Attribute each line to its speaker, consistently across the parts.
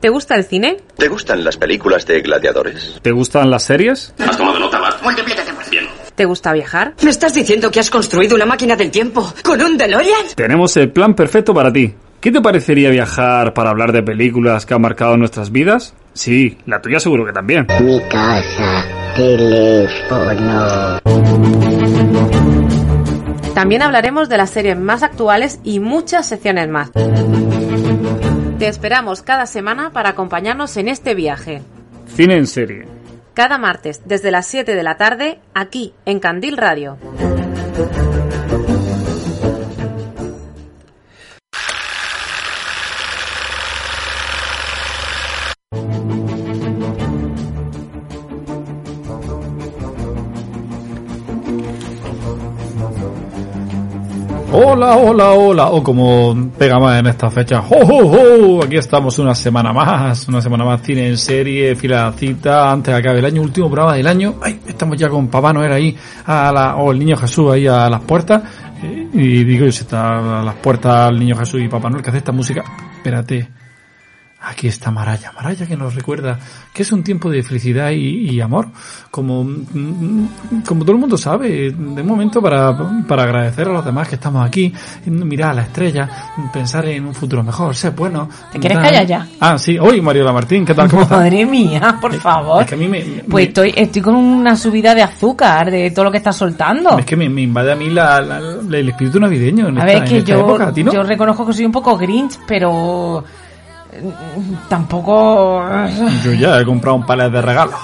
Speaker 1: ¿Te gusta el cine?
Speaker 2: ¿Te gustan las películas de gladiadores?
Speaker 3: ¿Te gustan las series?
Speaker 4: ¿Has tomado nota, Bart? Multiplícate por Bien.
Speaker 1: ¿Te gusta viajar?
Speaker 5: ¿Me estás diciendo que has construido una máquina del tiempo con un DeLorean?
Speaker 3: Tenemos el plan perfecto para ti. ¿Qué te parecería viajar para hablar de películas que han marcado nuestras vidas? Sí, la tuya seguro que también.
Speaker 6: Mi casa, teléfono.
Speaker 1: También hablaremos de las series más actuales y muchas secciones más. Te esperamos cada semana para acompañarnos en este viaje.
Speaker 3: Cine en serie.
Speaker 1: Cada martes desde las 7 de la tarde aquí en Candil Radio.
Speaker 7: Hola, hola, hola, o como pega más en esta fecha, ¡ho, ho, ho! Aquí estamos una semana más, una semana más cine en serie, fila cita, antes de acabe el año, último programa del año. Ay, estamos ya con Papá Noel ahí, a la, o el Niño Jesús ahí a las puertas. Eh, Y digo, si está a las puertas el Niño Jesús y Papá Noel que hace esta música, espérate. Aquí está Maraya, Maraya que nos recuerda que es un tiempo de felicidad y, y amor, como, mm, como todo el mundo sabe, de momento para, para agradecer a los demás que estamos aquí, mirar a la estrella, pensar en un futuro mejor, ser bueno.
Speaker 8: ¿Te quieres callar ya?
Speaker 7: Ah, sí, hoy Mariola Martín, ¿qué tal? ¿Cómo?
Speaker 8: Madre mía, por favor.
Speaker 7: Es que a mí me, me-
Speaker 8: Pues estoy, estoy con una subida de azúcar de todo lo que estás soltando.
Speaker 7: es que me, me invade a mí la, la- la- el espíritu navideño en
Speaker 8: A
Speaker 7: esta,
Speaker 8: ver,
Speaker 7: en
Speaker 8: que yo, yo reconozco que soy un poco grinch, pero mm, tampoco...
Speaker 7: Yo ya he comprado un palet de regalos.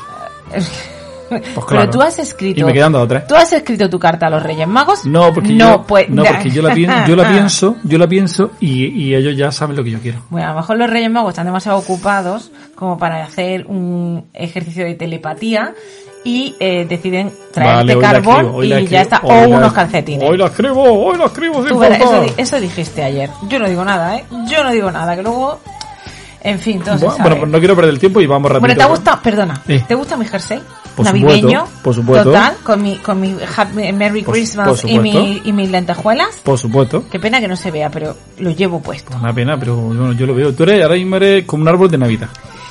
Speaker 7: Pues
Speaker 8: Pero tú has escrito...
Speaker 7: Y me quedan dos o tres.
Speaker 8: ¿Tú has escrito tu carta a los Reyes Magos?
Speaker 7: No, porque
Speaker 8: no,
Speaker 7: yo,
Speaker 8: pues,
Speaker 7: no, porque yo la, pien- yo la pienso, yo la pienso y, y ellos ya saben lo que yo quiero.
Speaker 8: Bueno, a lo mejor los Reyes Magos están demasiado ocupados como para hacer un ejercicio de telepatía y eh, deciden traerte
Speaker 7: Vale, la
Speaker 8: carbón
Speaker 7: escribo,
Speaker 8: y ya está. O
Speaker 7: la-
Speaker 8: unos calcetines.
Speaker 7: Hoy la escribo, hoy la escribo sin
Speaker 8: verás, eso dijiste ayer. Yo no digo nada, ¿eh? Yo no digo nada, que luego... En fin, entonces...
Speaker 7: Bueno, bueno, no quiero perder el tiempo y vamos rápido.
Speaker 8: Bueno, ¿te ha gustado? Perdona.
Speaker 7: Sí.
Speaker 8: ¿Te gusta mi jersey?
Speaker 7: Por
Speaker 8: Navideño.
Speaker 7: supuesto, por supuesto.
Speaker 8: Total, con mi, con mi happy- Merry
Speaker 7: Por-
Speaker 8: Christmas
Speaker 7: por
Speaker 8: y, mi, y mis lentejuelas.
Speaker 7: Por supuesto.
Speaker 8: Qué pena que no se vea, pero lo llevo puesto.
Speaker 7: Una pena, pero bueno, yo lo veo. Tú eres, ahora mismo eres como un árbol de Navidad.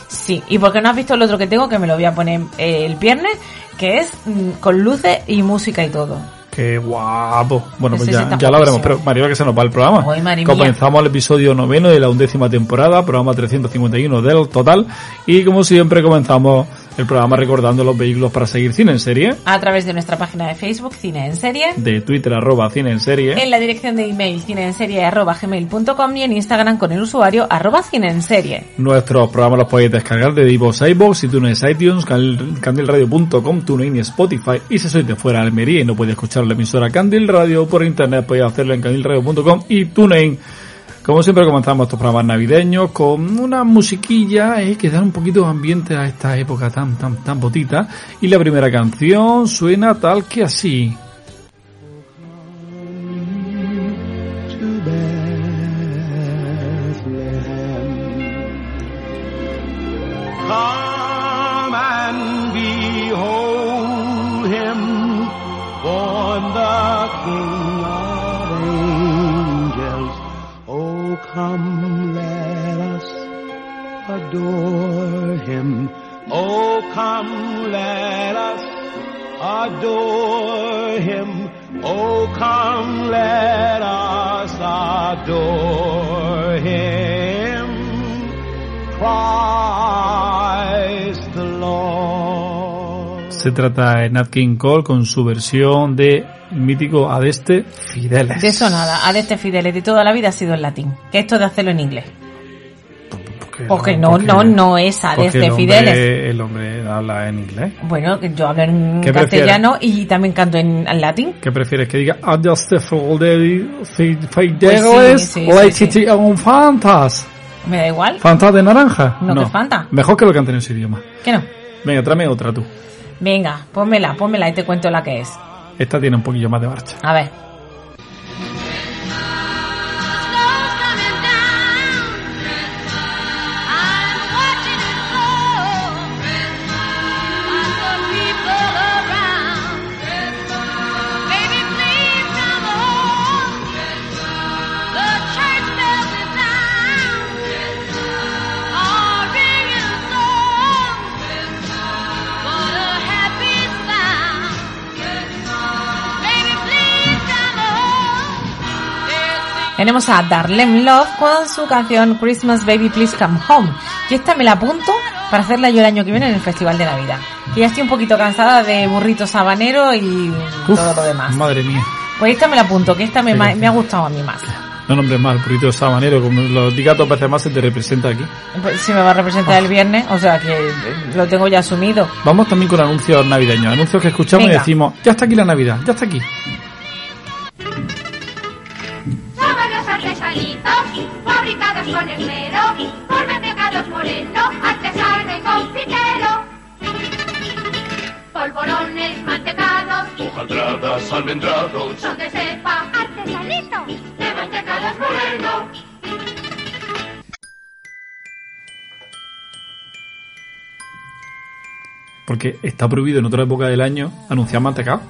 Speaker 8: Sí, y porque no has visto el otro que tengo, que me lo voy a poner eh, el viernes, que es mm, con luces y música y todo.
Speaker 7: Qué guapo. Bueno, pues ya, ya lo veremos. Pero María, que se nos va el programa.
Speaker 8: Mía.
Speaker 7: Comenzamos el episodio noveno de la undécima temporada, programa 351 del total. Y como siempre comenzamos el programa recordando los vehículos para seguir cine en serie.
Speaker 8: A través de nuestra página de Facebook, Cine en Serie.
Speaker 7: De Twitter arroba cine en serie.
Speaker 8: En la dirección de email cineenserie.gmail.com y en Instagram con el usuario arroba cineenserie.
Speaker 7: Nuestros programas los podéis descargar de Divos, iVoox, iTunes, iTunes, candilradio.com, TuneIn y Spotify. Y si sois de fuera de Almería y no podéis escuchar la emisora Candil Radio por internet, podéis hacerlo en candilradio.com y TuneIn. Como siempre comenzamos estos programas navideños con una musiquilla eh, que da un poquito de ambiente a esta época tan, tan, tan botita. Y la primera canción suena tal que así.
Speaker 4: Come, let us adore him. Oh, come, let us adore him. Oh, come, let us adore him. Christ the Lord.
Speaker 7: Se trata de Nat King Cole con su versión de mítico Adeste Fideles.
Speaker 8: De eso nada, a de este Fideles de toda la vida ha sido en latín. Que esto de hacerlo en inglés. Porque no,
Speaker 7: porque-
Speaker 8: no, no es a de
Speaker 7: porque el
Speaker 8: este
Speaker 7: hombre-
Speaker 8: Fideles.
Speaker 7: El hombre habla en inglés.
Speaker 8: Bueno, yo hablo en
Speaker 7: ¿Qué
Speaker 8: castellano y también canto en, en latín.
Speaker 7: ¿Qué prefieres? ¿Que diga Adeste Fideles
Speaker 8: Pues.
Speaker 7: City on Fantas?
Speaker 8: Me da igual.
Speaker 7: ¿Fanta de naranja?
Speaker 8: No, que Fanta.
Speaker 7: Mejor que lo canten en su idioma.
Speaker 8: ¿Qué no?
Speaker 7: Venga, tráeme otra tú.
Speaker 8: Venga, pónmela, pónmela y te cuento la que es.
Speaker 7: Esta tiene un poquillo más de marcha.
Speaker 8: A ver. Tenemos a Darlene Love con su canción Christmas Baby Please Come Home. Y esta me la apunto para hacerla yo el año que viene en el Festival de Navidad. Que ya estoy un poquito cansada de burrito sabanero y
Speaker 7: Uf,
Speaker 8: todo lo demás.
Speaker 7: Madre mía.
Speaker 8: Pues esta me la apunto, que esta me, ma- me ha gustado a mí más.
Speaker 7: No nombres mal, burrito sabanero, como lo digas dos veces más se te representa aquí.
Speaker 8: Pues Si me va a representar el viernes, o sea que lo tengo ya asumido.
Speaker 7: Vamos también con anuncios navideños, anuncios que escuchamos y
Speaker 8: Venga.
Speaker 7: decimos, ya está aquí la Navidad, ya está aquí.
Speaker 6: Con esmero, por mantecados moreno, artesano y confitero. Polvorones mantecados,
Speaker 4: Hojaldradas, almendrados,
Speaker 6: son de cepa, artesanito, de mantecados moreno.
Speaker 7: Porque está prohibido en otra época del año anunciar mantecado.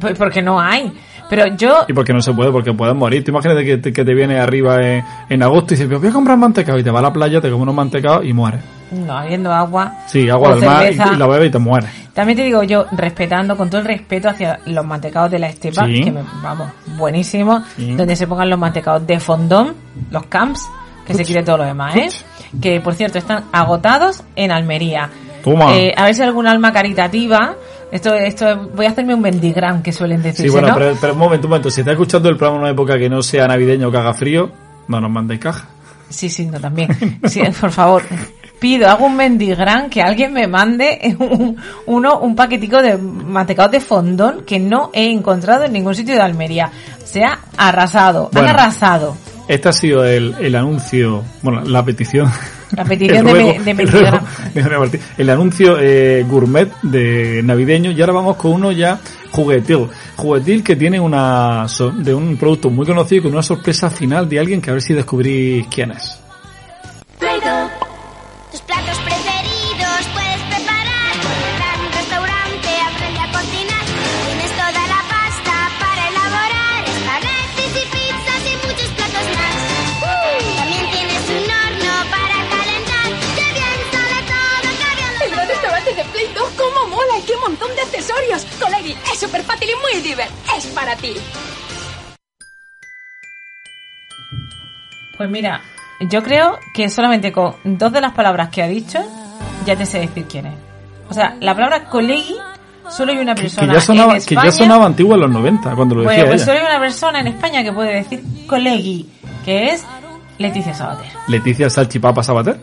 Speaker 8: Pues porque no hay. Pero yo,
Speaker 7: Y porque no se puede, porque puedes morir. Tú imagínate que te, que te viene arriba en, en agosto y dices, voy a comprar mantecado y te vas a la playa, te comes unos mantecados y mueres.
Speaker 8: no habiendo agua,
Speaker 7: Sí, agua del mar y, y la bebes y te mueres.
Speaker 8: También te digo yo, respetando, con todo el respeto hacia los mantecados de la estepa,
Speaker 7: Sí.
Speaker 8: que me, vamos, buenísimo,
Speaker 7: Sí.
Speaker 8: donde se pongan los mantecados de fondón, los camps, que se quite todo lo demás, ¿eh? Que por cierto están agotados en Almería.
Speaker 7: Toma.
Speaker 8: Eh, a ver si algún alma caritativa, esto, esto, voy a hacerme un bendigram que suelen decirse,
Speaker 7: Sí, bueno,
Speaker 8: ¿no?
Speaker 7: pero, pero un momento, un momento. Si estás escuchando el programa en una época que no sea navideño o que haga frío, no nos mandéis caja.
Speaker 8: Sí, sí, no, también. Sí, por favor. Pido, hago un mendigram que alguien me mande un, uno, un paquetico de mantecados de fondón que no he encontrado en ningún sitio de Almería. Se ha arrasado,
Speaker 7: Bueno.
Speaker 8: han arrasado.
Speaker 7: Este ha sido el, el anuncio, bueno, la petición.
Speaker 8: La petición
Speaker 7: el
Speaker 8: de
Speaker 7: ruego-
Speaker 8: me- de
Speaker 7: el ruego de anuncio eh, gourmet de navideño y ahora vamos con uno ya juguetil. Juguetil que tiene una de un producto muy conocido y con una sorpresa final de alguien que a ver si descubrís quién es.
Speaker 9: Montón de accesorios. Colegi, es súper fácil y muy divertido. Es para ti.
Speaker 8: Pues mira, yo creo que solamente con dos de las palabras que ha dicho, ya te sé decir quién es. O sea, la palabra colegi, solo hay una
Speaker 7: Que
Speaker 8: persona
Speaker 7: ya sonaba,
Speaker 8: en
Speaker 7: que ya sonaba antiguo en los 90, cuando lo
Speaker 8: Bueno,
Speaker 7: decía
Speaker 8: pues
Speaker 7: ella.
Speaker 8: solo hay una persona en España que puede decir colegi, que es Leticia Sabater.
Speaker 7: Leticia Salchipapa Sabater.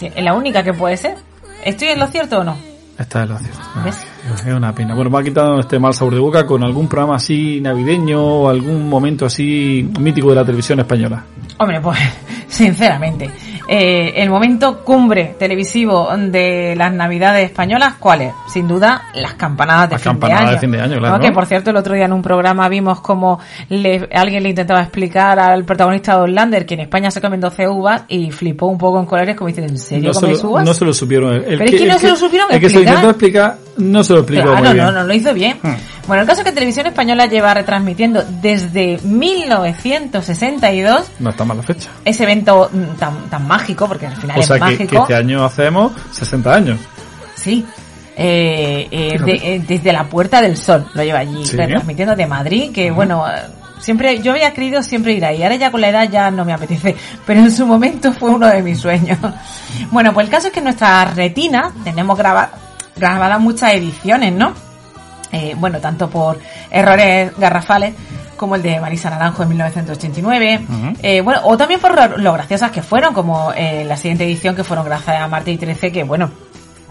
Speaker 8: Sí, Es la única que puede ser. ¿Estoy en lo cierto o no?
Speaker 7: Esta es la es una pena. Bueno, me ha quitado este mal sabor de boca con algún programa así navideño o algún momento así mítico de la televisión española.
Speaker 8: Hombre, pues, sinceramente, eh, el momento cumbre televisivo de las Navidades españolas, ¿cuál es? Sin duda, las campanadas de,
Speaker 7: Las
Speaker 8: fin,
Speaker 7: campanadas
Speaker 8: de año.
Speaker 7: de fin de año, claro,
Speaker 8: ¿No? Que por cierto, el otro día en un programa vimos como le, alguien le intentaba explicar al protagonista de Lander que en España se comen 12 uvas y flipó un poco en colores como diciendo, ¿en serio
Speaker 7: No se,
Speaker 8: coméis uvas?
Speaker 7: no se lo supieron. El
Speaker 8: Pero es que no se lo supieron
Speaker 7: El que se lo
Speaker 8: explicar.
Speaker 7: intentó explicar no se lo explicó
Speaker 8: Claro,
Speaker 7: muy bien.
Speaker 8: no, no, lo hizo bien.
Speaker 7: Hmm.
Speaker 8: Bueno, el caso es que Televisión Española lleva retransmitiendo desde 1962
Speaker 7: No está mal la fecha.
Speaker 8: ese evento mm, tan, tan mágico, porque al final
Speaker 7: O
Speaker 8: es
Speaker 7: sea que,
Speaker 8: mágico.
Speaker 7: que este año hacemos 60 años.
Speaker 8: Sí. Eh, eh, de- eh, desde la Puerta del Sol lo lleva allí,
Speaker 7: Sí.
Speaker 8: retransmitiendo de Madrid, que bueno, siempre, yo había querido siempre ir ahí, ahora ya con la edad ya no me apetece, pero en su momento fue uno de mis sueños. Bueno, pues el caso es que en nuestra retina tenemos graba- grabadas muchas ediciones, ¿no? Eh, bueno, tanto por errores garrafales como el de Marisa Naranjo en 1989,
Speaker 7: Ujú.
Speaker 8: eh, bueno, o también por lo, graciosas que fueron, como eh, la siguiente edición que fueron gracias a Marte y 13, que bueno,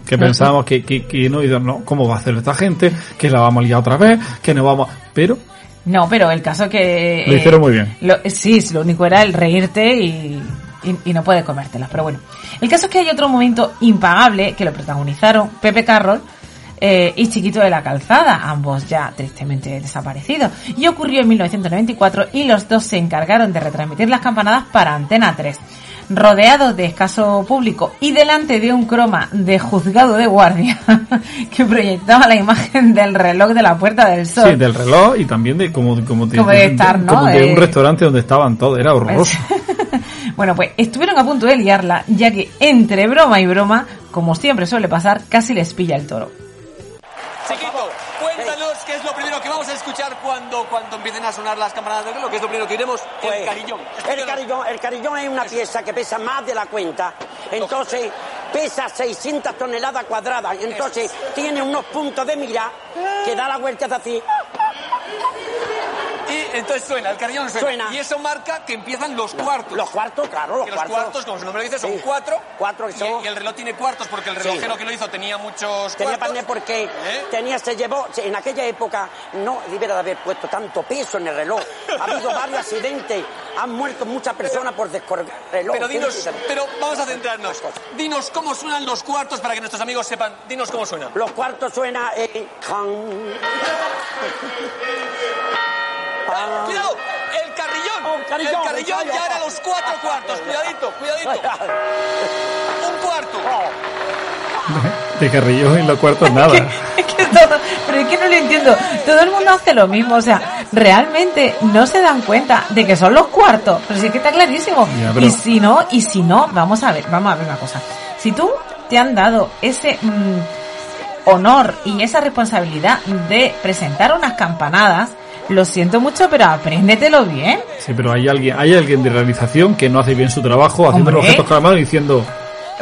Speaker 7: Que pensábamos que, que, que no, y no, ¿cómo va a hacer esta gente? Que la vamos a liar otra vez, que no vamos... Pero
Speaker 8: No, pero el caso que...
Speaker 7: Lo
Speaker 8: eh,
Speaker 7: hicieron muy bien.
Speaker 8: lo- sí, lo único era el reírte y, y, y no puedes comértelas, pero bueno. El caso es que hay otro momento impagable que lo protagonizaron Pepe Carroll, eh, y Chiquito de la Calzada, ambos ya tristemente desaparecidos. Y ocurrió en 1994 y los dos se encargaron de retransmitir las campanadas para Antena 3. Rodeados de escaso público y delante de un croma de juzgado de guardia que proyectaba la imagen del reloj de la Puerta del Sol.
Speaker 7: Sí, del reloj y también de como, como, de,
Speaker 8: de estar, ¿no?
Speaker 7: como de un restaurante donde estaban todos, era horroroso.
Speaker 8: Bueno, pues estuvieron a punto de liarla, ya que entre broma y broma, como siempre suele pasar, casi les pilla el toro.
Speaker 10: Chiquito, cuéntanos qué es lo primero que vamos a escuchar cuando, cuando empiecen a sonar las campanadas del reloj, qué es lo primero que iremos, el carillón.
Speaker 11: El carillón, el carillón es una pieza que pesa más de la cuenta. Entonces, pesa 600 toneladas cuadradas. Entonces, tiene unos puntos de mira que da la vuelta así.
Speaker 10: Y entonces suena, el carillón suena.
Speaker 11: Suena.
Speaker 10: Y eso marca que empiezan los cuartos.
Speaker 11: Los cuartos, claro, los
Speaker 10: Que
Speaker 11: cuartos.
Speaker 10: como su nombre dice, son
Speaker 11: Sí.
Speaker 10: cuatro.
Speaker 11: Cuatro
Speaker 10: Y,
Speaker 11: son-
Speaker 10: y el reloj tiene cuartos porque el
Speaker 11: Sí.
Speaker 10: relojero que lo hizo tenía muchos
Speaker 11: Tenía
Speaker 10: cuartos.
Speaker 11: panel porque
Speaker 10: ¿Eh?
Speaker 11: tenía, se llevó, en aquella época no debiera de haber puesto tanto peso en el reloj. Ha habido varios accidentes, han muerto muchas personas por descolgar el reloj.
Speaker 10: Pero dinos, pero vamos a centrarnos. Dinos cómo suenan los cuartos para que nuestros amigos sepan. Dinos cómo suenan.
Speaker 11: Los cuartos suena en...
Speaker 10: ¡Cuidado! ¡El carrillón!
Speaker 11: Oh, carillón,
Speaker 10: el carillón
Speaker 11: ensayo.
Speaker 10: ya era los cuatro cuartos. Cuidadito, cuidadito. Un cuarto.
Speaker 7: De carrillo en los cuartos nada.
Speaker 8: Es que todo, pero es que no lo entiendo. Todo el mundo hace lo mismo, o sea, realmente no se dan cuenta de que son los cuartos, pero sí que está clarísimo.
Speaker 7: Ya, pero-
Speaker 8: Y si no, y si no, vamos a ver, vamos a ver una cosa. Si tú te han dado ese mm, honor y esa responsabilidad de presentar unas campanadas, lo siento mucho, pero apréndetelo bien.
Speaker 7: Sí, pero hay alguien, hay alguien de realización que no hace bien su trabajo haciendo los gestos con la mano y diciendo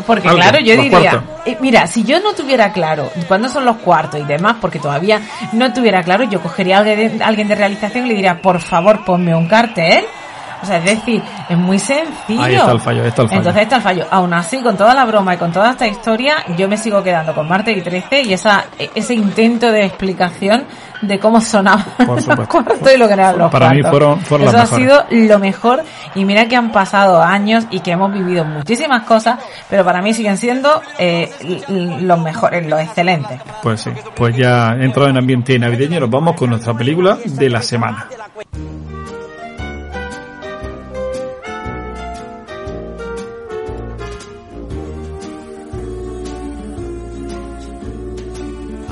Speaker 8: Porque
Speaker 7: Algo,
Speaker 8: claro, yo diría, eh, mira, si yo no tuviera claro cuándo son los cuartos y demás, porque todavía no tuviera claro, yo cogería a alguien de, alguien de realización y le diría, por favor, ponme un cartel. O sea, es decir, es muy sencillo.
Speaker 7: Ahí está el fallo, ahí está el fallo.
Speaker 8: Entonces está el fallo. Aún así, con toda la broma y con toda esta historia, yo me sigo quedando con Marte y 13 y esa, ese intento de explicación de cómo
Speaker 7: supuesto.
Speaker 8: cuartos y lo que eran los
Speaker 7: Para mí
Speaker 8: cuartos.
Speaker 7: fueron- fueron
Speaker 8: Eso
Speaker 7: las
Speaker 8: ha
Speaker 7: mejores.
Speaker 8: sido lo mejor y mira que han pasado años y que hemos vivido muchísimas cosas, pero para mí siguen siendo eh, los mejores, los excelentes.
Speaker 7: Pues sí, pues ya entrado en ambiente navideño, nos vamos con nuestra película de la semana.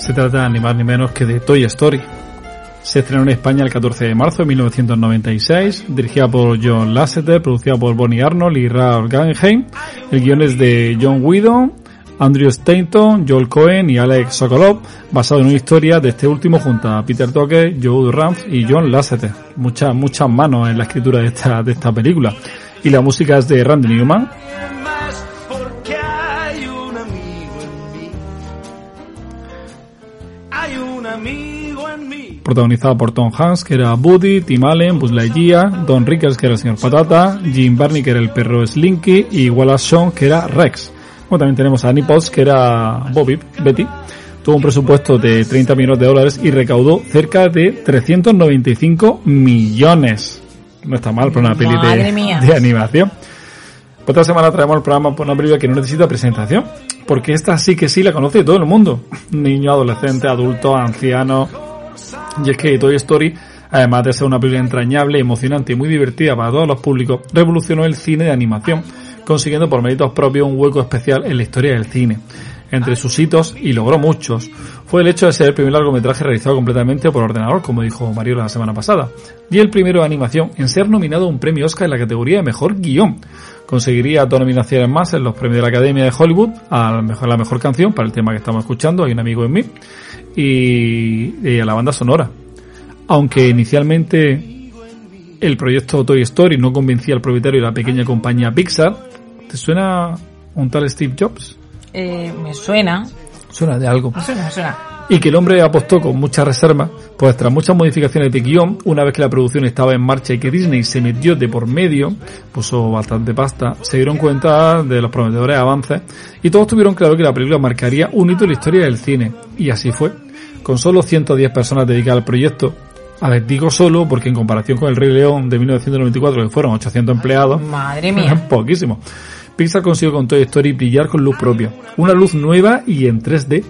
Speaker 7: Se trata ni más ni menos que de Toy Story. Se estrenó en España el 14 de marzo de 1996, dirigida por John Lasseter, producida por Bonnie Arnold y Ralph Guggenheim. El guion es de John Whedon, Andrew Stanton, Joel Cohen y Alex Sokolov, basado en una historia de este último junto a Peter Tucker, Joe Ranft y John Lasseter. Muchas, muchas manos en la escritura de esta, de esta película. Y la música es de Randy Newman, protagonizada por Tom Hanks, que era Buddy, Tim Allen, Buzz Lightyear, Don Rickles, que era el señor Patata, Jim Barney, que era el perro Slinky, y Wallace Shawn, que era Rex. Bueno, también tenemos a Annie Potts, que era Bobby, Betty. Tuvo un presupuesto de 30 millones de dólares y recaudó cerca de 395 millones. No está mal para una peli de, de animación. Otra semana traemos el programa por una película que no necesita presentación, porque esta sí que sí la conoce todo el mundo. Niño, adolescente, adulto, anciano. Y es que Toy Story, además de ser una película entrañable, emocionante y muy divertida para todos los públicos, revolucionó el cine de animación, consiguiendo por méritos propios un hueco especial en la historia del cine. Entre sus hitos, y logró muchos, fue el hecho de ser el primer largometraje realizado completamente por ordenador, como dijo Mario la semana pasada, y el primero de animación en ser nominado a un premio Oscar en la categoría de Mejor Guión. Conseguiría dos nominaciones más en los premios de la Academia de Hollywood a la mejor, canción para el tema que estamos escuchando, Hay un amigo en mí, y, y a la banda sonora. Aunque inicialmente el proyecto Toy Story no convencía al propietario de la pequeña compañía Pixar, ¿te suena un tal Steve Jobs.
Speaker 8: Eh, me suena.
Speaker 7: Suena de algo.
Speaker 8: Me suena, me suena.
Speaker 7: Y que el hombre apostó con mucha reserva, pues tras muchas modificaciones de guion, una vez que la producción estaba en marcha y que Disney se metió de por medio, puso bastante pasta, se dieron cuenta de los prometedores avances y todos tuvieron claro que la película marcaría un hito en la historia del cine. Y así fue. Con solo 110 personas dedicadas al proyecto, a ver, digo solo porque en comparación con El Rey León de 1994, que fueron 800 empleados,
Speaker 8: Madre mía.
Speaker 7: poquísimo. Pixar consiguió con Toy Story brillar con luz propia, una luz nueva y en 3D.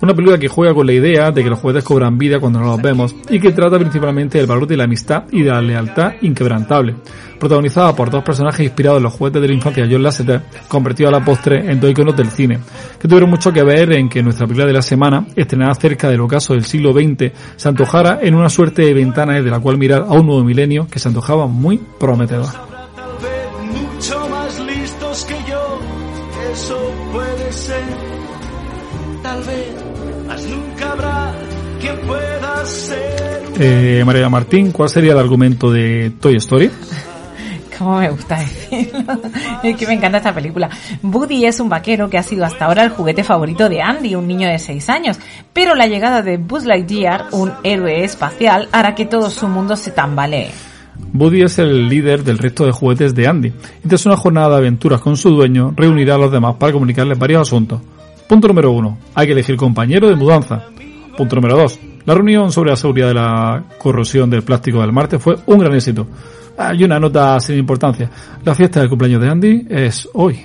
Speaker 7: Una película que juega con la idea de que los juguetes cobran vida cuando no los vemos y que trata principalmente del valor de la amistad y de la lealtad inquebrantable. Protagonizada por dos personajes inspirados en los juguetes de la infancia John Lasseter, convertido a la postre en dos iconos del cine, que tuvieron mucho que ver en que nuestra película de la semana, estrenada cerca del ocaso del siglo XX, se antojara en una suerte de ventana desde la cual mirar a un nuevo milenio que se antojaba muy prometedor.
Speaker 4: Tal vez, mas nunca habrá quien pueda ser.
Speaker 7: Eh, María Martín, ¿cuál sería el argumento de Toy Story?
Speaker 8: Cómo me gusta decirlo. Es que me encanta esta película. Woody es un vaquero que ha sido hasta ahora el juguete favorito de Andy, un niño de 6 años. Pero la llegada de Buzz Lightyear, un héroe espacial, hará que todo su mundo se tambalee.
Speaker 7: Woody es el líder del resto de juguetes de Andy y tras una jornada de aventuras con su dueño reunirá a los demás para comunicarles varios asuntos. Punto número uno. Hay que elegir compañero de mudanza. Punto número dos. La reunión sobre la seguridad de la corrosión del plástico del Marte fue un gran éxito. Hay una nota sin importancia. La fiesta del cumpleaños de Andy es hoy.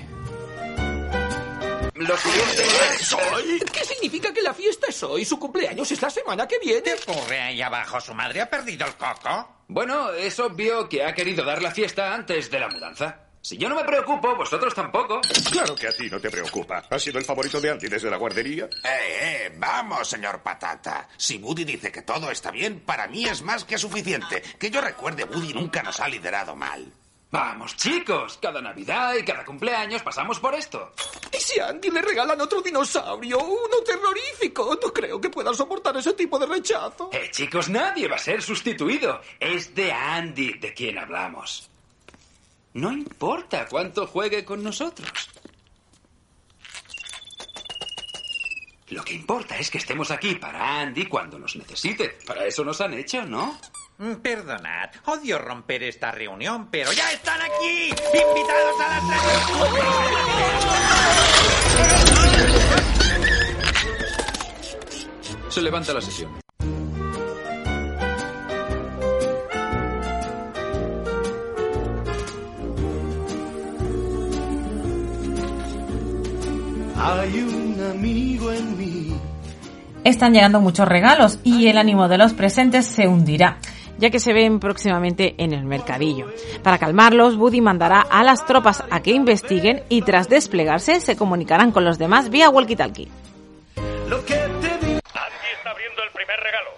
Speaker 12: Lo siguiente es hoy. ¿Qué significa que la fiesta es hoy? Su cumpleaños es la semana que viene.
Speaker 13: ¿Qué ocurre ahí abajo? ¿Su madre ha perdido el coco?
Speaker 12: Bueno, es obvio que ha querido dar la fiesta antes de la mudanza. Si yo no me preocupo, vosotros tampoco.
Speaker 14: Claro que a ti no te preocupa. ¿Has sido el favorito de Andy desde la guardería?
Speaker 13: Eh, eh, vamos, señor Patata. Si Woody dice que todo está bien, para mí es más que suficiente. Que yo recuerde, Woody nunca nos ha liderado mal.
Speaker 12: Vamos, chicos, cada Navidad y cada cumpleaños pasamos por esto.
Speaker 15: ¿Y si a Andy le regalan otro dinosaurio? Uno terrorífico. No creo que pueda soportar ese tipo de rechazo.
Speaker 12: Eh, chicos, nadie va a ser sustituido. Es de Andy de quien hablamos. No importa cuánto juegue con nosotros. Lo que importa es que estemos aquí para Andy cuando nos necesite. Para eso nos han hecho, ¿no?
Speaker 13: Mm, Perdonad, odio romper esta reunión, pero ya están aquí, invitados a la
Speaker 12: Se levanta la sesión.
Speaker 4: Hay un amigo en mí.
Speaker 8: Están llegando muchos regalos y el ánimo de los presentes se hundirá, ya que se ven próximamente en el mercadillo. Para calmarlos, Woody mandará a las tropas a que investiguen y tras desplegarse se comunicarán con los demás vía walkie-talkie.
Speaker 14: Andy está abriendo el primer regalo.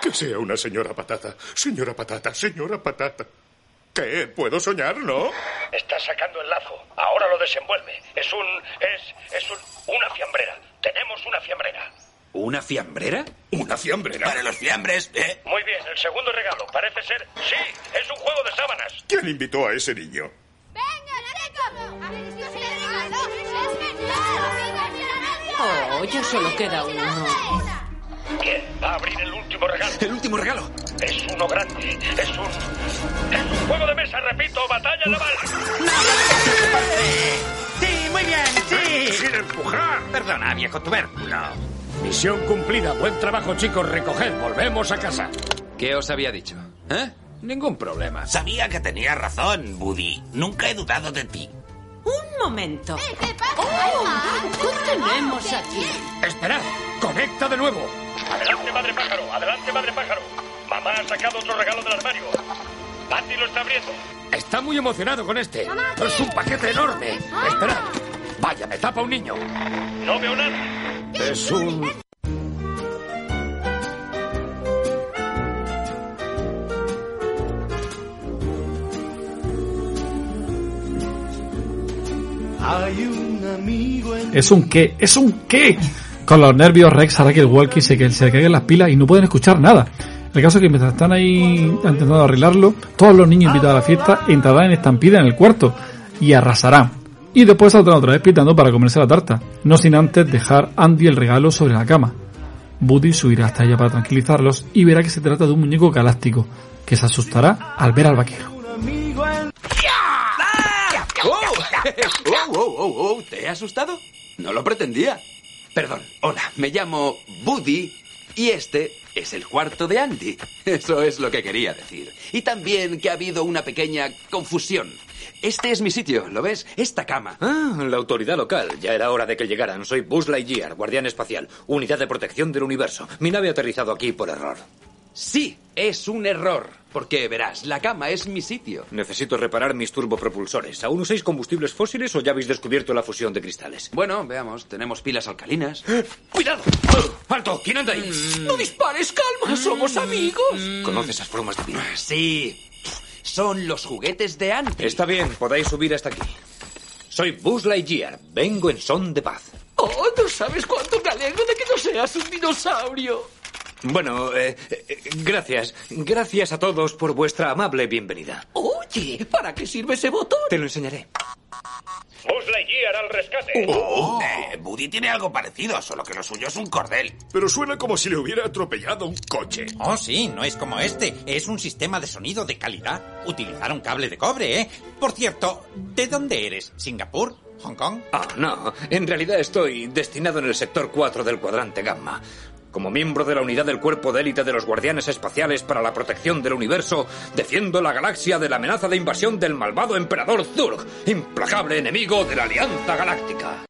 Speaker 14: Que sea una señora patata. Señora patata, señora patata. ¿Qué? ¿Puedo soñar, no?
Speaker 16: Está sacando el lazo. Ahora lo desenvuelve. Es un. Es. Es un. Una fiambrera. Tenemos una fiambrera.
Speaker 12: ¿Una fiambrera?
Speaker 14: ¿Una fiambrera?
Speaker 13: Para los fiambres, ¿eh?
Speaker 16: Muy bien, el segundo regalo. Parece ser. Sí, es un juego de sábanas.
Speaker 14: ¿Quién invitó a ese niño?
Speaker 17: Oh, ya solo queda uno.
Speaker 16: Bien, va a abrir el último regalo.
Speaker 12: ¿El último regalo?
Speaker 16: Es uno grande. Es un. Es un juego de mesa, repito, batalla naval.
Speaker 13: Sí, muy bien, sí.
Speaker 14: ¡Sin empujar!
Speaker 13: Perdona, viejo tubérculo.
Speaker 16: Misión cumplida. Buen trabajo, chicos. Recoged. Volvemos a casa.
Speaker 12: ¿Qué os había dicho? ¿Eh? Ningún problema.
Speaker 13: Sabía que tenía razón, Woody. Nunca he dudado de ti.
Speaker 17: Un momento. Oh, ¿Qué tenemos aquí?
Speaker 16: Esperad. Conecta de nuevo. Adelante, madre pájaro. Adelante, madre pájaro. Mamá ha sacado otro regalo del armario. Patty lo está abriendo. Está muy emocionado con este. Es un paquete enorme. Esperad. Vaya, me tapa un niño. No veo nada. Es un...
Speaker 7: ¿Es un qué? ¿Es un qué? Con los nervios Rex hará que el walkie se, que se le caigan las pilas y no pueden escuchar nada. El caso es que mientras están ahí intentando arreglarlo, todos los niños invitados a la fiesta entrarán en estampida en el cuarto y arrasarán. y después saldrán otra vez pitando para comerse la tarta, no sin antes dejar Andy el regalo sobre la cama. Buddy subirá hasta ella para tranquilizarlos y verá que se trata de un muñeco galáctico, que se asustará al ver al vaquero.
Speaker 12: Oh, oh, oh, oh, ¿Te he asustado? No lo pretendía. Perdón, hola, me llamo Buddy y este es el cuarto de Andy. Eso es lo que quería decir. Y también que ha habido una pequeña confusión. Este es mi sitio, ¿lo ves? Esta cama.
Speaker 18: Ah, la autoridad local. Ya era hora de que llegaran. Soy Buzz Lightyear, guardián espacial, unidad de protección del universo. Mi nave ha aterrizado aquí por error.
Speaker 12: Sí, es un error. Porque verás, la cama es mi sitio.
Speaker 18: Necesito reparar mis turbopropulsores. ¿Aún usáis combustibles fósiles o ya habéis descubierto la fusión de cristales?
Speaker 12: Bueno, veamos. Tenemos pilas alcalinas.
Speaker 18: ¡Cuidado! ¡Alto! ¿Quién anda ahí?
Speaker 15: No dispares, calma, somos amigos.
Speaker 18: ¿Conoces esas formas de vida?
Speaker 12: Sí. Son los juguetes de Andy.
Speaker 18: Está bien, podáis subir hasta aquí. Soy Buzz Lightyear. Vengo en son de paz.
Speaker 15: Oh, no sabes cuánto me alegro de que no seas un dinosaurio.
Speaker 18: Bueno, eh, eh, gracias. Gracias a todos por vuestra amable bienvenida.
Speaker 15: Oye, ¿para qué sirve ese botón?
Speaker 18: Te lo enseñaré.
Speaker 16: Buzz Lightyear al rescate.
Speaker 13: Oh, eh, Buddy tiene algo parecido, solo que lo suyo es un cordel.
Speaker 14: Pero suena como si le hubiera atropellado un coche.
Speaker 19: Oh, sí, no es como este. Es un sistema de sonido de calidad. Utilizaron cable de cobre, ¿eh? Por cierto, ¿de dónde eres? ¿Singapur? ¿Hong Kong?
Speaker 18: Ah, no. En realidad estoy destinado en el sector 4 del cuadrante gamma. Como miembro de la unidad del cuerpo de élite de los guardianes espaciales para la protección del universo, defiendo la galaxia de la amenaza de invasión del malvado emperador Zurg, implacable enemigo de la Alianza Galáctica.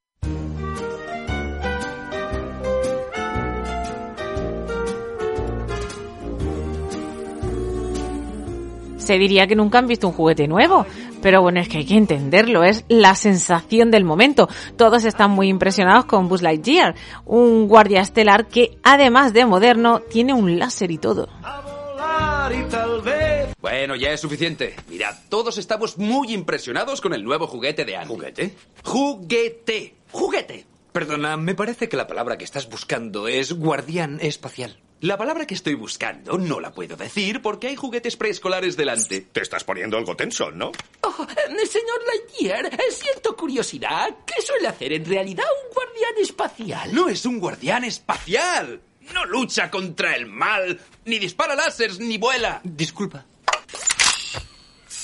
Speaker 1: Se diría que nunca han visto un juguete nuevo, pero bueno, es que hay que entenderlo, es la sensación del momento. Todos están muy impresionados con Buzz Lightyear, un guardia estelar que además de moderno tiene un láser y todo.
Speaker 12: Bueno, ya es suficiente. Mirad, todos estamos muy impresionados con el nuevo juguete de Andy.
Speaker 18: ¿Juguete?
Speaker 12: Juguete. Juguete.
Speaker 18: Perdona, me parece que la palabra que estás buscando es guardián espacial.
Speaker 12: La palabra que estoy buscando no la puedo decir porque hay juguetes preescolares delante.
Speaker 14: Te estás poniendo algo tenso, ¿no?
Speaker 15: Oh, eh, señor Lightyear, eh, siento curiosidad. ¿Qué suele hacer en realidad un guardián espacial?
Speaker 12: No es un guardián espacial. No lucha contra el mal, ni dispara láseres, ni vuela.
Speaker 18: Disculpa.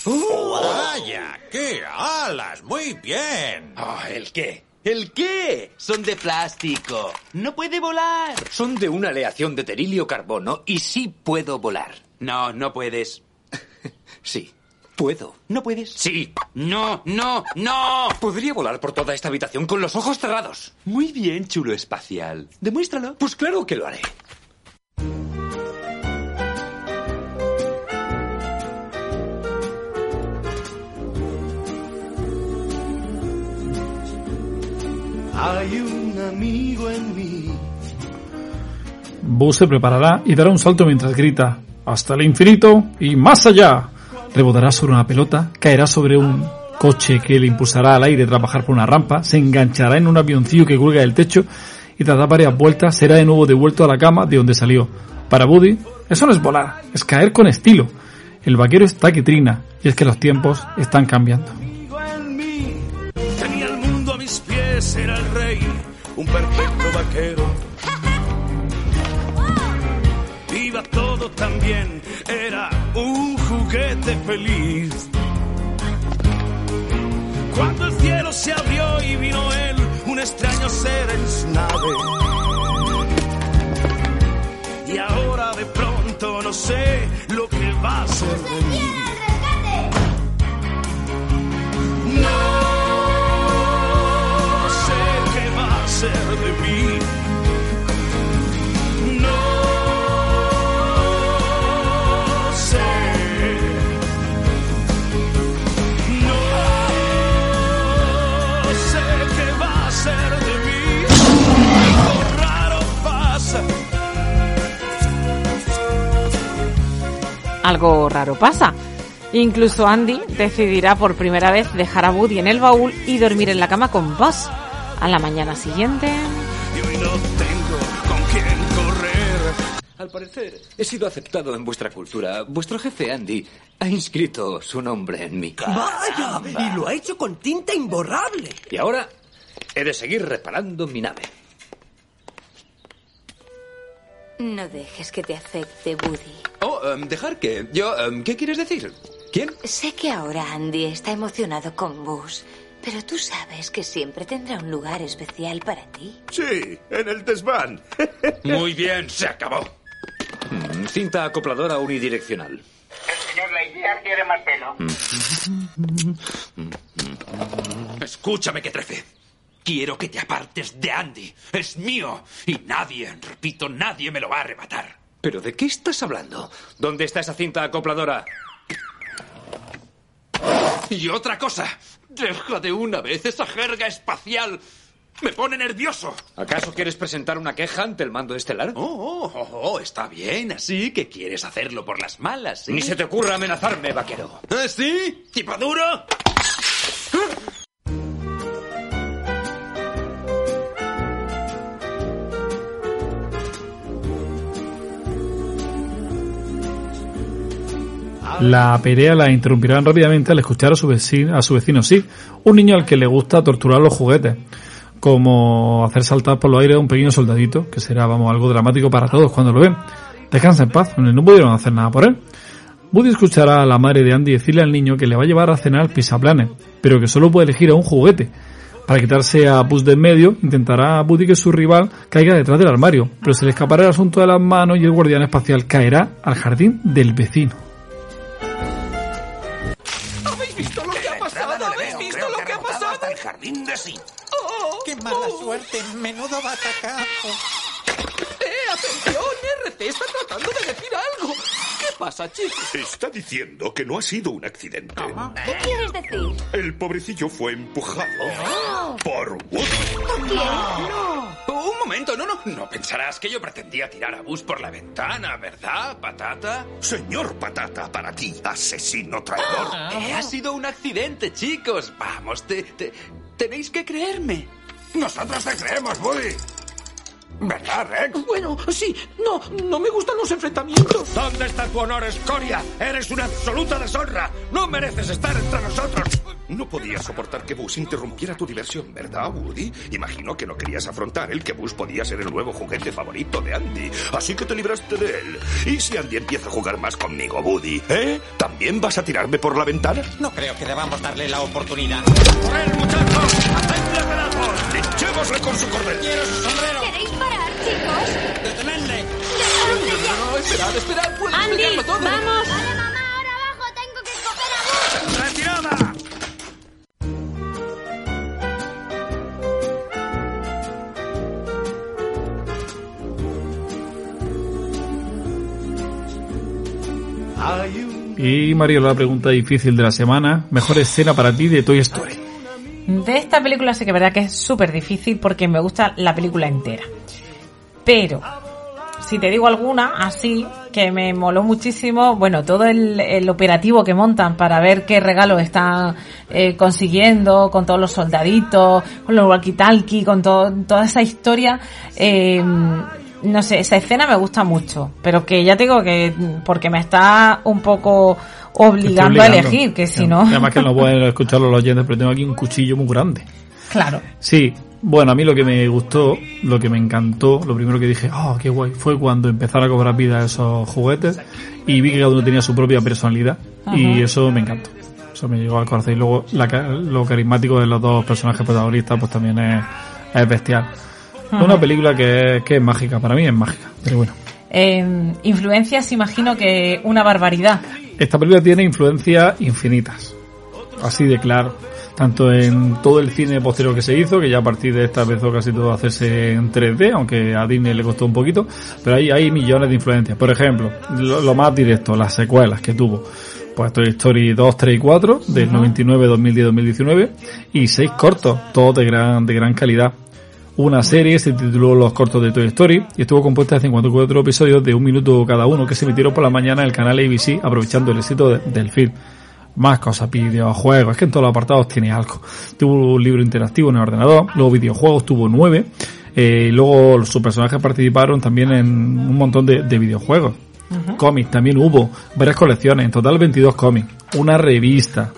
Speaker 19: ¡Vaya! ¡Qué alas! ¡Muy bien!
Speaker 12: Oh, ¿El qué? ¿El qué? Son de plástico. No puede volar.
Speaker 18: Son de una aleación de terilio carbono y sí puedo volar.
Speaker 12: No, no puedes.
Speaker 18: sí, puedo.
Speaker 12: ¿No puedes?
Speaker 18: Sí.
Speaker 12: No, no, no.
Speaker 18: Podría volar por toda esta habitación con los ojos cerrados.
Speaker 12: Muy bien, chulo espacial. Demuéstralo.
Speaker 18: Pues claro que lo haré.
Speaker 4: Hay un amigo en mí.
Speaker 7: Buzz se preparará y dará un salto mientras grita hasta el infinito y más allá. Rebotará sobre una pelota, caerá sobre un coche que le impulsará al aire tras bajar por una rampa, se enganchará en un avioncillo que cuelga del techo y tras dar varias vueltas será de nuevo devuelto a la cama de donde salió. Para Buddy, eso no es volar, es caer con estilo. El vaquero está que trina y es que los tiempos están cambiando.
Speaker 4: Pies, era el rey, un perfecto vaquero. Iba todo tan bien, era un juguete feliz. Cuando el cielo se abrió y vino él, un extraño ser en su nave. Y ahora de pronto no sé lo que va a ser de mí. Ser de mí. No sé. No sé qué va a ser de mí. Algo raro pasa.
Speaker 1: Algo raro pasa. Incluso Andy decidirá por primera vez dejar a Woody en el baúl y dormir en la cama con Buzz. A la mañana siguiente...
Speaker 4: Y hoy no tengo con quién correr.
Speaker 18: Al parecer, he sido aceptado en vuestra cultura. Vuestro jefe Andy ha inscrito su nombre en mí.
Speaker 20: ¡Vaya! Y lo ha hecho con tinta imborrable.
Speaker 18: Y ahora he de seguir reparando mi nave.
Speaker 21: No dejes que te afecte, Woody.
Speaker 12: Oh, em, dejar que. Yo, em, ¿qué quieres decir? ¿Quién?
Speaker 21: Sé que ahora Andy está emocionado con Buzz, pero tú sabes que siempre tendrá un lugar especial para ti.
Speaker 14: Sí, en el desván.
Speaker 18: Muy bien, se acabó. Mm, Cinta acopladora unidireccional.
Speaker 22: El señor Lightyear quiere más pelo.
Speaker 12: Escúchame que trece. Quiero que te apartes de Andy. Es mío. Y nadie, repito, nadie me lo va a arrebatar.
Speaker 18: ¿Pero de qué estás hablando? ¿Dónde está esa cinta acopladora?
Speaker 12: Y otra cosa. Deja de una vez esa jerga espacial. Me pone nervioso.
Speaker 18: ¿Acaso quieres presentar una queja ante el mando estelar?
Speaker 12: Oh, oh, oh, oh, está bien. Así que quieres hacerlo por las malas, ¿sí?
Speaker 18: Ni se te ocurra amenazarme, vaquero.
Speaker 12: ¿Ah, sí? ¿Tipo duro?
Speaker 7: La pelea la interrumpirán rápidamente al escuchar a su vecino, a su vecino Sid, un niño al que le gusta torturar los juguetes, como hacer saltar por los aires a un pequeño soldadito, que será, vamos, algo dramático para todos cuando lo ven. Descansa en paz, no pudieron hacer nada por él. Woody escuchará a la madre de Andy decirle al niño que le va a llevar a cenar al pisaplanes, pero que solo puede elegir a un juguete. Para quitarse a Buzz de en medio, intentará Woody que su rival caiga detrás del armario, pero se le escapará el asunto de las manos y el guardián espacial caerá al jardín del vecino.
Speaker 13: Jardín de sí.
Speaker 20: Oh,
Speaker 19: ¡Qué mala suerte! ¡Menudo batacazo!
Speaker 20: ¡Eh, atención! RT está tratando de decir algo. ¿Qué pasa, chicos?
Speaker 14: Está diciendo que no ha sido un accidente.
Speaker 21: ¿Qué quieres decir?
Speaker 14: El pobrecillo fue empujado
Speaker 21: Oh.
Speaker 14: por Woody.
Speaker 21: ¿Por quién?
Speaker 12: No. Un momento, no, no. No pensarás que yo pretendía tirar a Bus por la ventana, ¿verdad, patata?
Speaker 14: Señor Patata, para ti, asesino traidor.
Speaker 12: Eh, ha sido un accidente, chicos. Vamos, te, te- tenéis que creerme.
Speaker 13: Nosotros te creemos, Woody. ¿Verdad, Rex?
Speaker 20: Bueno, sí. No, no me gustan los enfrentamientos.
Speaker 16: ¿Dónde está tu honor, escoria? Eres una absoluta deshonra. No mereces estar entre nosotros.
Speaker 14: No podías soportar que Bus interrumpiera tu diversión, ¿verdad, Woody? Imagino que no querías afrontar el que Bus podía ser el nuevo juguete favorito de Andy, así que te libraste de él. ¿Y si Andy empieza a jugar más conmigo, Woody? ¿Eh? ¿También vas a tirarme por la ventana?
Speaker 19: No creo que debamos darle la oportunidad.
Speaker 16: ¡Corred, muchachos! ¡Hacedle pedazos!
Speaker 14: ¡Linchémosle con su cordel!
Speaker 19: ¡Quiero su sombrero!
Speaker 6: ¿Queréis parar, chicos?
Speaker 19: ¡Detenedle!
Speaker 12: No, no, esperad, esperad. Puedo
Speaker 8: Andy,
Speaker 12: explicarlo todo.
Speaker 8: vamos.
Speaker 6: Vale, mamá, ahora abajo tengo que escoger a Buzz.
Speaker 16: ¡Retirada!
Speaker 7: Y Mario, la pregunta difícil de la semana, mejor escena para ti de Toy Story.
Speaker 8: De esta película sé que es verdad que es súper difícil porque me gusta la película entera. Pero, si te digo alguna, así, que me moló muchísimo, bueno, todo el, el operativo que montan para ver qué regalos están eh, consiguiendo, con todos los soldaditos, con los walkie-talkie, con todo, toda esa historia, eh, no sé, esa escena me gusta mucho, pero que ya te digo que, porque me está un poco obligando, a elegir, que si no...
Speaker 7: Además que no pueden escucharlo los oyentes, pero tengo aquí un cuchillo muy grande.
Speaker 8: Claro.
Speaker 7: Sí, bueno, a mí lo que me gustó, lo que me encantó, lo primero que dije, oh, qué guay, fue cuando empezaron a cobrar vida esos juguetes y vi que cada uno tenía su propia personalidad y eso me encantó. Eso me llegó al corazón. Y luego la lo carismático de los dos personajes protagonistas pues también es, es bestial.
Speaker 8: Ajá.
Speaker 7: una película que es, que es mágica, para mí es mágica, pero bueno.
Speaker 8: Eh, influencias, imagino que una barbaridad.
Speaker 7: Esta película tiene influencias infinitas. Así de claro. Tanto en todo el cine posterior que se hizo, que ya a partir de esta empezó casi todo a hacerse en 3D, aunque a Disney le costó un poquito, pero ahí hay millones de influencias. Por ejemplo, lo, lo más directo, las secuelas que tuvo. Pues Toy Story 2, 3 y 4, del 99, 2010, 2019, y seis cortos, todos de gran, de gran calidad. Una serie se tituló Los cortos de Toy Story y estuvo compuesta de 54 episodios de un minuto cada uno que se emitieron por la mañana en el canal ABC aprovechando el éxito de- del film. Más cosas, videojuegos, es que en todos los apartados tiene algo. Tuvo un libro interactivo en el ordenador, luego videojuegos tuvo nueve, Eh, luego sus personajes participaron también en un montón de, de videojuegos. Cómics también hubo, varias colecciones, en total 22 cómics, una revista.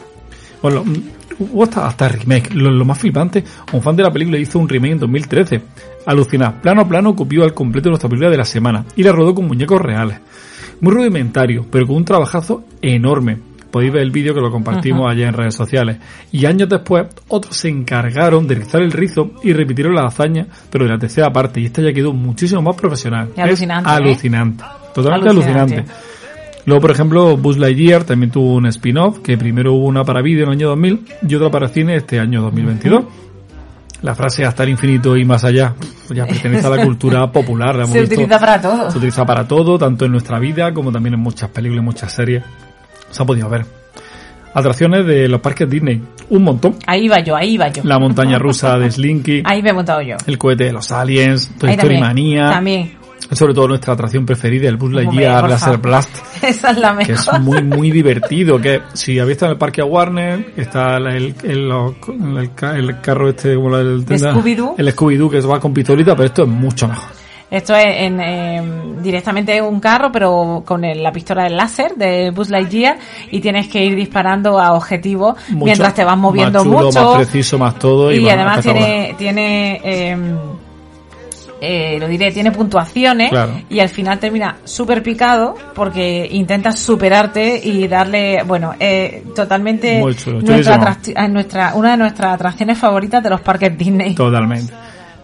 Speaker 7: Bueno, mm, hubo hasta, hasta remake. Lo, lo más flipante, un fan de la película hizo un remake en 2013. Alucinar, plano a plano copió al completo nuestra película de la semana y la rodó con muñecos reales. Muy rudimentario, pero con un trabajazo enorme. Podéis ver el vídeo que lo compartimos
Speaker 8: Ajá.
Speaker 7: allá en redes sociales. Y años después, otros se encargaron de rizar el rizo y repitieron la hazaña, pero de la tercera parte. Y esta ya quedó muchísimo más profesional.
Speaker 8: Alucinante,
Speaker 7: Es
Speaker 8: ¿eh?
Speaker 7: alucinante. Totalmente
Speaker 8: Alucinante.
Speaker 7: alucinante. Luego, por ejemplo, Buzz Lightyear también tuvo un spin-off, que primero hubo una para vídeo en el año 2000 y otra para cine este año 2022. La frase hasta el infinito y más allá pues ya pertenece a la cultura popular. la hemos
Speaker 8: Se
Speaker 7: visto-
Speaker 8: utiliza para todo.
Speaker 7: Se utiliza para todo, tanto en nuestra vida como también en muchas películas y muchas series. Se ha podido ver. Atracciones de los parques Disney. Un montón.
Speaker 8: Ahí iba yo, ahí iba yo.
Speaker 7: La montaña rusa de Slinky.
Speaker 8: Ahí me he montado yo.
Speaker 7: El cohete de los aliens. Toy Story. Manía.
Speaker 8: También.
Speaker 7: Sobre todo nuestra atracción preferida, el Buzz Lightyear Laser. Blast
Speaker 8: Esa es la
Speaker 7: que
Speaker 8: mejor.
Speaker 7: es muy muy divertido que si habéis estado en el parque a Warner está el, el, el- el ca- el carro este como el,
Speaker 8: Scooby-Doo.
Speaker 7: el Scooby-Doo que va con pistolita pero esto es mucho mejor
Speaker 8: Esto es en, eh, directamente un carro, pero con el- la pistola del láser de Buzz Lightyear y tienes que ir disparando a objetivos
Speaker 7: Mucho
Speaker 8: mientras te vas moviendo
Speaker 7: más chulo,
Speaker 8: mucho.
Speaker 7: más preciso más todo y,
Speaker 8: y
Speaker 7: bueno,
Speaker 8: además tiene, tiene eh, eh, lo diré, tiene puntuaciones
Speaker 7: Claro.
Speaker 8: y al final termina súper picado porque intentas superarte y darle, bueno, eh, totalmente nuestra, a nuestra, una de nuestras atracciones favoritas de los parques Disney.
Speaker 7: totalmente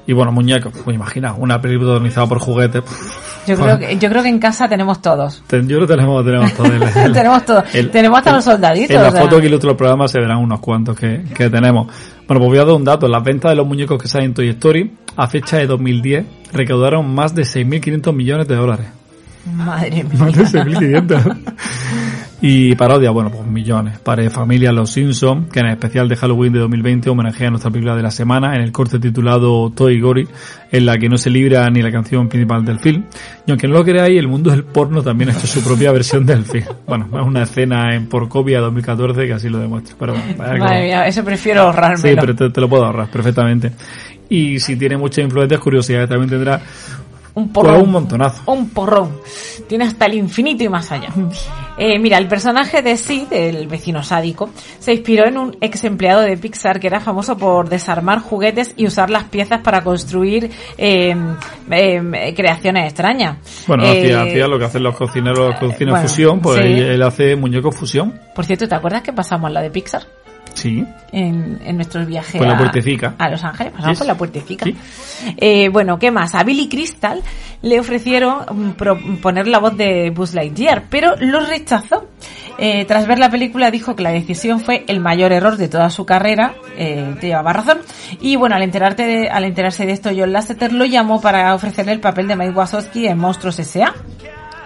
Speaker 7: y bueno muñecos pues imagina una película protagonizada por juguetes pff,
Speaker 8: Yo creo, que, yo creo que en casa tenemos todos.
Speaker 7: ten- yo lo tenemos tenemos todo el-
Speaker 8: tenemos todo.
Speaker 7: el-
Speaker 8: tenemos hasta
Speaker 7: el-
Speaker 8: los soldaditos.
Speaker 7: En la
Speaker 8: o sea.
Speaker 7: foto que ilustra el programa se verán unos cuantos que, que tenemos. Bueno, pues voy a dar un dato. Las ventas de los muñecos que salen en Toy Story a fecha de 2010 recaudaron más de 6.500 millones de dólares.
Speaker 8: Madre mía.
Speaker 7: 6.500. Y parodia, bueno, pues millones. Para familia Los Simpsons, que en el especial de Halloween de 2020 homenajea a nuestra película de la semana en el corte titulado Toy Gory, en la que no se libra ni la canción principal del film. Y aunque no lo creáis, el mundo del porno también ha hecho su propia versión del film. Bueno, es una escena en Porcopia 2014 que así lo demuestra. Pero bueno,
Speaker 8: Madre
Speaker 7: como-
Speaker 8: mía, eso prefiero ahorrármelo.
Speaker 7: Sí, pero te, te lo puedo ahorrar perfectamente. Y si tiene muchas influencias, curiosidades, también tendrá
Speaker 8: un
Speaker 7: pues,
Speaker 8: porrón.
Speaker 7: un montonazo.
Speaker 8: Un porrón. Tiene hasta el infinito y más allá. Eh, mira, el personaje de Sid, el vecino sádico, se inspiró en un ex empleado de Pixar que era famoso por desarmar juguetes y usar las piezas para construir eh, eh, creaciones extrañas.
Speaker 7: Bueno,
Speaker 8: Eh,
Speaker 7: hacía, hacía lo que hacen los cocineros, los cocinas
Speaker 8: bueno,
Speaker 7: fusión, pues
Speaker 8: sí.
Speaker 7: él, él hace muñecos fusión.
Speaker 8: Por cierto, ¿te acuerdas que pasamos la de Pixar?
Speaker 7: Sí.
Speaker 8: en, en nuestro viaje
Speaker 7: Por la puertecica.
Speaker 8: a Los Ángeles, pasamos
Speaker 7: Sí.
Speaker 8: por la puertecica. Eh, bueno, ¿qué más? A Billy Crystal le ofrecieron mm, poner la voz de Buzz Lightyear, pero lo rechazó. Eh, tras ver la película dijo que la decisión fue el mayor error de toda su carrera, eh, te llevaba razón. Y bueno, al, enterarte de- al enterarse de esto, John Lasseter lo llamó para ofrecerle el papel de Mike Wazowski en Monstruos S.A.